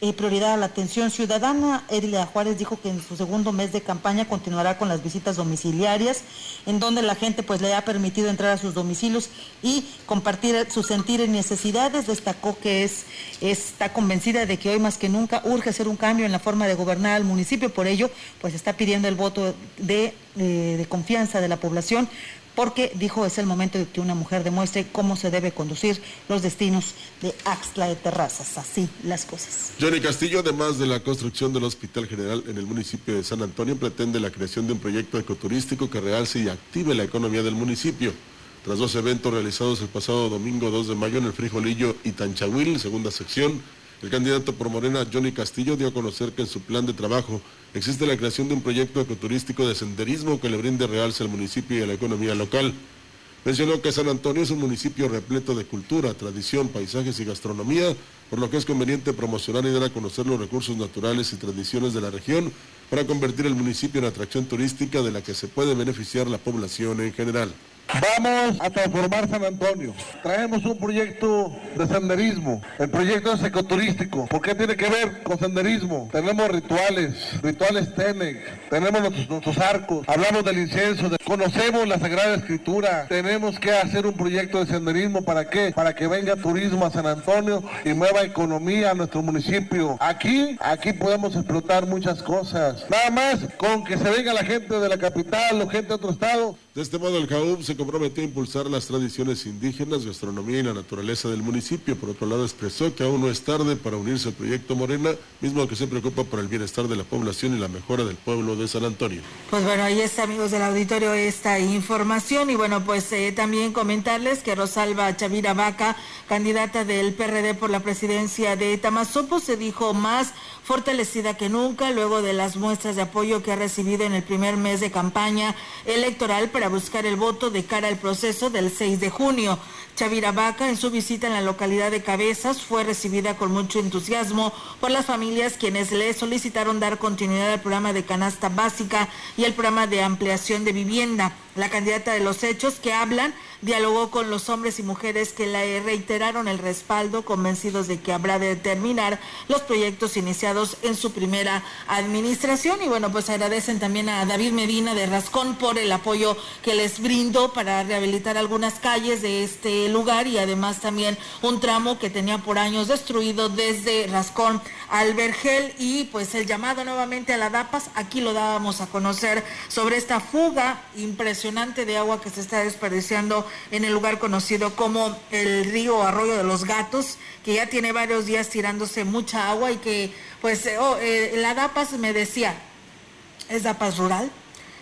eh, prioridad a la atención ciudadana. Erila Juárez dijo que en su segundo mes de campaña continuará con las visitas domiciliarias, en donde la gente pues le ha permitido entrar a sus domicilios y compartir sus sentir y necesidades. Destacó que es, está convencida de que hoy más que nunca urge hacer un cambio en la forma de gobernar al municipio, por ello pues está pidiendo el voto de, eh, de confianza de la población porque dijo es el momento de que una mujer demuestre cómo se debe conducir los destinos de Axtla de Terrazas. Así las cosas. Johnny Castillo, además de la construcción del Hospital General en el municipio de San Antonio, pretende la creación de un proyecto ecoturístico que realce y active la economía del municipio. Tras dos eventos realizados el pasado domingo 2 de mayo en el Frijolillo y Tanchahuil, segunda sección, el candidato por Morena, Johnny Castillo, dio a conocer que en su plan de trabajo existe la creación de un proyecto ecoturístico de senderismo que le brinde realce al municipio y a la economía local. Mencionó que San Antonio es un municipio repleto de cultura, tradición, paisajes y gastronomía, por lo que es conveniente promocionar y dar a conocer los recursos naturales y tradiciones de la región para convertir el municipio en atracción turística de la que se puede beneficiar la población en general. Vamos a transformar San Antonio. Traemos un proyecto de senderismo. El proyecto es ecoturístico. ¿Por qué tiene que ver con senderismo? Tenemos rituales, rituales Tenec, tenemos nuestros, arcos, hablamos del incienso, conocemos la Sagrada Escritura. Tenemos que hacer un proyecto de senderismo. ¿Para qué? Para que venga turismo a San Antonio y mueva economía a nuestro municipio. Aquí, aquí podemos explotar muchas cosas. Nada más con que se venga la gente de la capital o gente de otro estado. De este modo, el CAUB se comprometió a impulsar las tradiciones indígenas, gastronomía y la naturaleza del municipio. Por otro lado, expresó que aún no es tarde para unirse al proyecto Morena, mismo que se preocupa por el bienestar de la población y la mejora del pueblo de San Antonio. Pues bueno, ahí está, amigos del auditorio, esta información. Y bueno, pues eh, también comentarles que Rosalba Chavira Vaca, candidata del PRD por la presidencia de Tamazopo, se dijo más fortalecida que nunca luego de las muestras de apoyo que ha recibido en el primer mes de campaña electoral para buscar el voto de cara al proceso del 6 de junio. Chavira Vaca, en su visita en la localidad de Cabezas, fue recibida con mucho entusiasmo por las familias quienes le solicitaron dar continuidad al programa de canasta básica y el programa de ampliación de vivienda. La candidata de los hechos que hablan dialogó con los hombres y mujeres que le reiteraron el respaldo, convencidos de que habrá de terminar los proyectos iniciados en su primera administración. Y bueno, pues agradecen también a David Medina de Rascón por el apoyo que les brindó para rehabilitar algunas calles de este lugar y además también un tramo que tenía por años destruido desde Rascón al Vergel. Y pues el llamado nuevamente a la DAPAS, aquí lo dábamos a conocer sobre esta fuga impresionante de agua que se está desperdiciando en el lugar conocido como el río Arroyo de los Gatos, que ya tiene varios días tirándose mucha agua y que pues oh, eh, la DAPAS me decía, es DAPAS rural,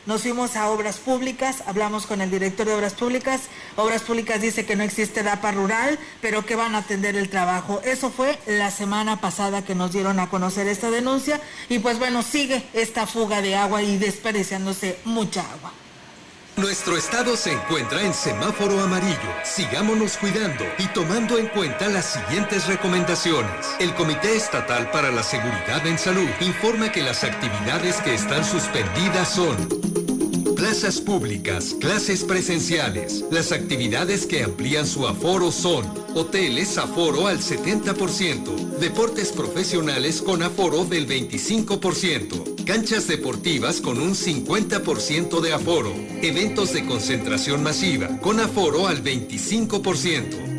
nos fuimos a Obras Públicas, hablamos con el director de Obras Públicas. Obras Públicas dice que no existe DAPA rural, pero que van a atender el trabajo. Eso fue la semana pasada que nos dieron a conocer esta denuncia. Y pues bueno, sigue esta fuga de agua y desperdiciándose mucha agua. Nuestro estado se encuentra en semáforo amarillo. Sigámonos cuidando y tomando en cuenta las siguientes recomendaciones. El Comité Estatal para la Seguridad en Salud informa que las actividades que están suspendidas son plazas públicas, clases presenciales. Las actividades que amplían su aforo son hoteles aforo al 70%, deportes profesionales con aforo del 25%, canchas deportivas con un 50% de aforo, eventos de concentración masiva con aforo al 25%.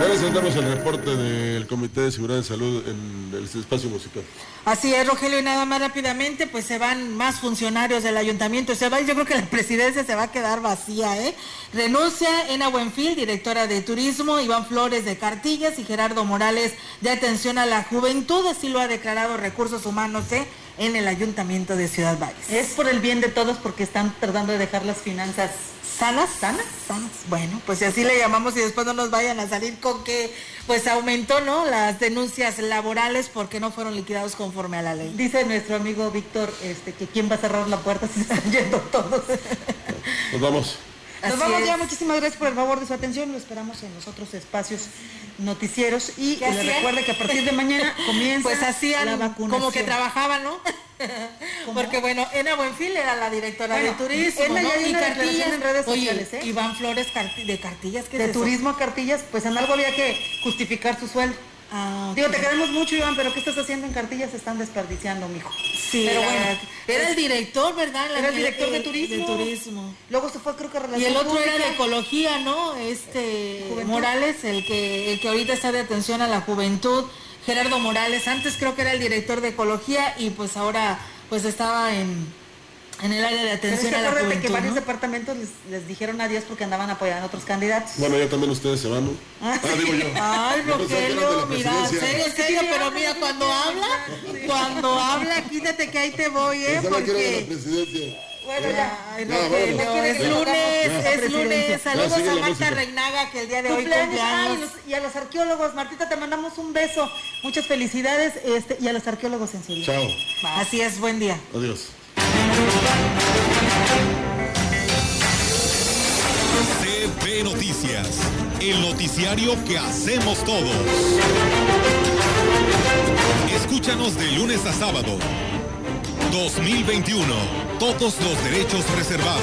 Ya les el reporte del Comité de Seguridad de Salud en el espacio musical. Así es, Rogelio, y nada más rápidamente, pues se van más funcionarios del ayuntamiento. Se va, yo creo que la presidencia se va a quedar vacía, ¿eh? Renuncia Ena Buenfil, directora de Turismo, Iván Flores de Cartillas y Gerardo Morales de Atención a la Juventud, así lo ha declarado Recursos Humanos, ¿eh? en el Ayuntamiento de Ciudad Valles. Es por el bien de todos porque están tratando de dejar las finanzas sanas, sanas, sanas. Bueno, pues si así le llamamos y después no nos vayan a salir con que pues aumentó, ¿no? Las denuncias laborales porque no fueron liquidados conforme a la ley. Dice nuestro amigo Víctor este que quién va a cerrar la puerta si están yendo todos. Nos vamos. Nos Así vamos ya, muchísimas gracias por el favor de su atención, lo esperamos en los otros espacios noticieros y ¿Qué les recuerde que a partir de mañana comienza pues hacían la vacunación. como que trabajaban, ¿no? Porque bueno, Ena Buenfil era la directora Bueno, de turismo, Ena ¿no? ya una cartillas en redes Oye, sociales, ¿eh? Iván Flores Carti- de cartillas, ¿qué de es turismo a cartillas, pues en algo había que justificar su sueldo. Ah, Digo, te queremos mucho, Iván, pero ¿qué estás haciendo en cartillas? Se están desperdiciando, mijo. Sí, pero bueno. Era el director, ¿verdad? La- Era el director de turismo. De turismo. Luego se fue, creo que a Y relación el otro era de ecología, ¿no? Este Juventud. Morales, el que, el que ahorita está de atención a la juventud, Gerardo Morales. Antes creo que era el director de ecología y pues ahora pues estaba en, en el área de Pero es atención que a la acuérdate juventud. que varios ¿no? departamentos les, les dijeron adiós porque andaban apoyando a otros candidatos. Bueno, ya también ustedes se van, ¿no? Ah, digo yo. Ay, Rogelio, mira, serio, serio, pero mira, cuando habla, cuando habla, quítate que ahí te voy, ¿eh? Porque... Bueno, ya. Ay, Ya, Rogelio, vámonos. es lunes, Ya. es lunes. Ya, Saludos a Marta. Reinaga, que el día de hoy Cumpleaños. los- y a los arqueólogos, Martita, te mandamos un beso. Muchas felicidades este, y a los arqueólogos en su día. Chao. Así es, buen día. Adiós. CB Noticias, el noticiario que hacemos todos. Escúchanos de lunes a sábado. 2021. Todos los derechos reservados.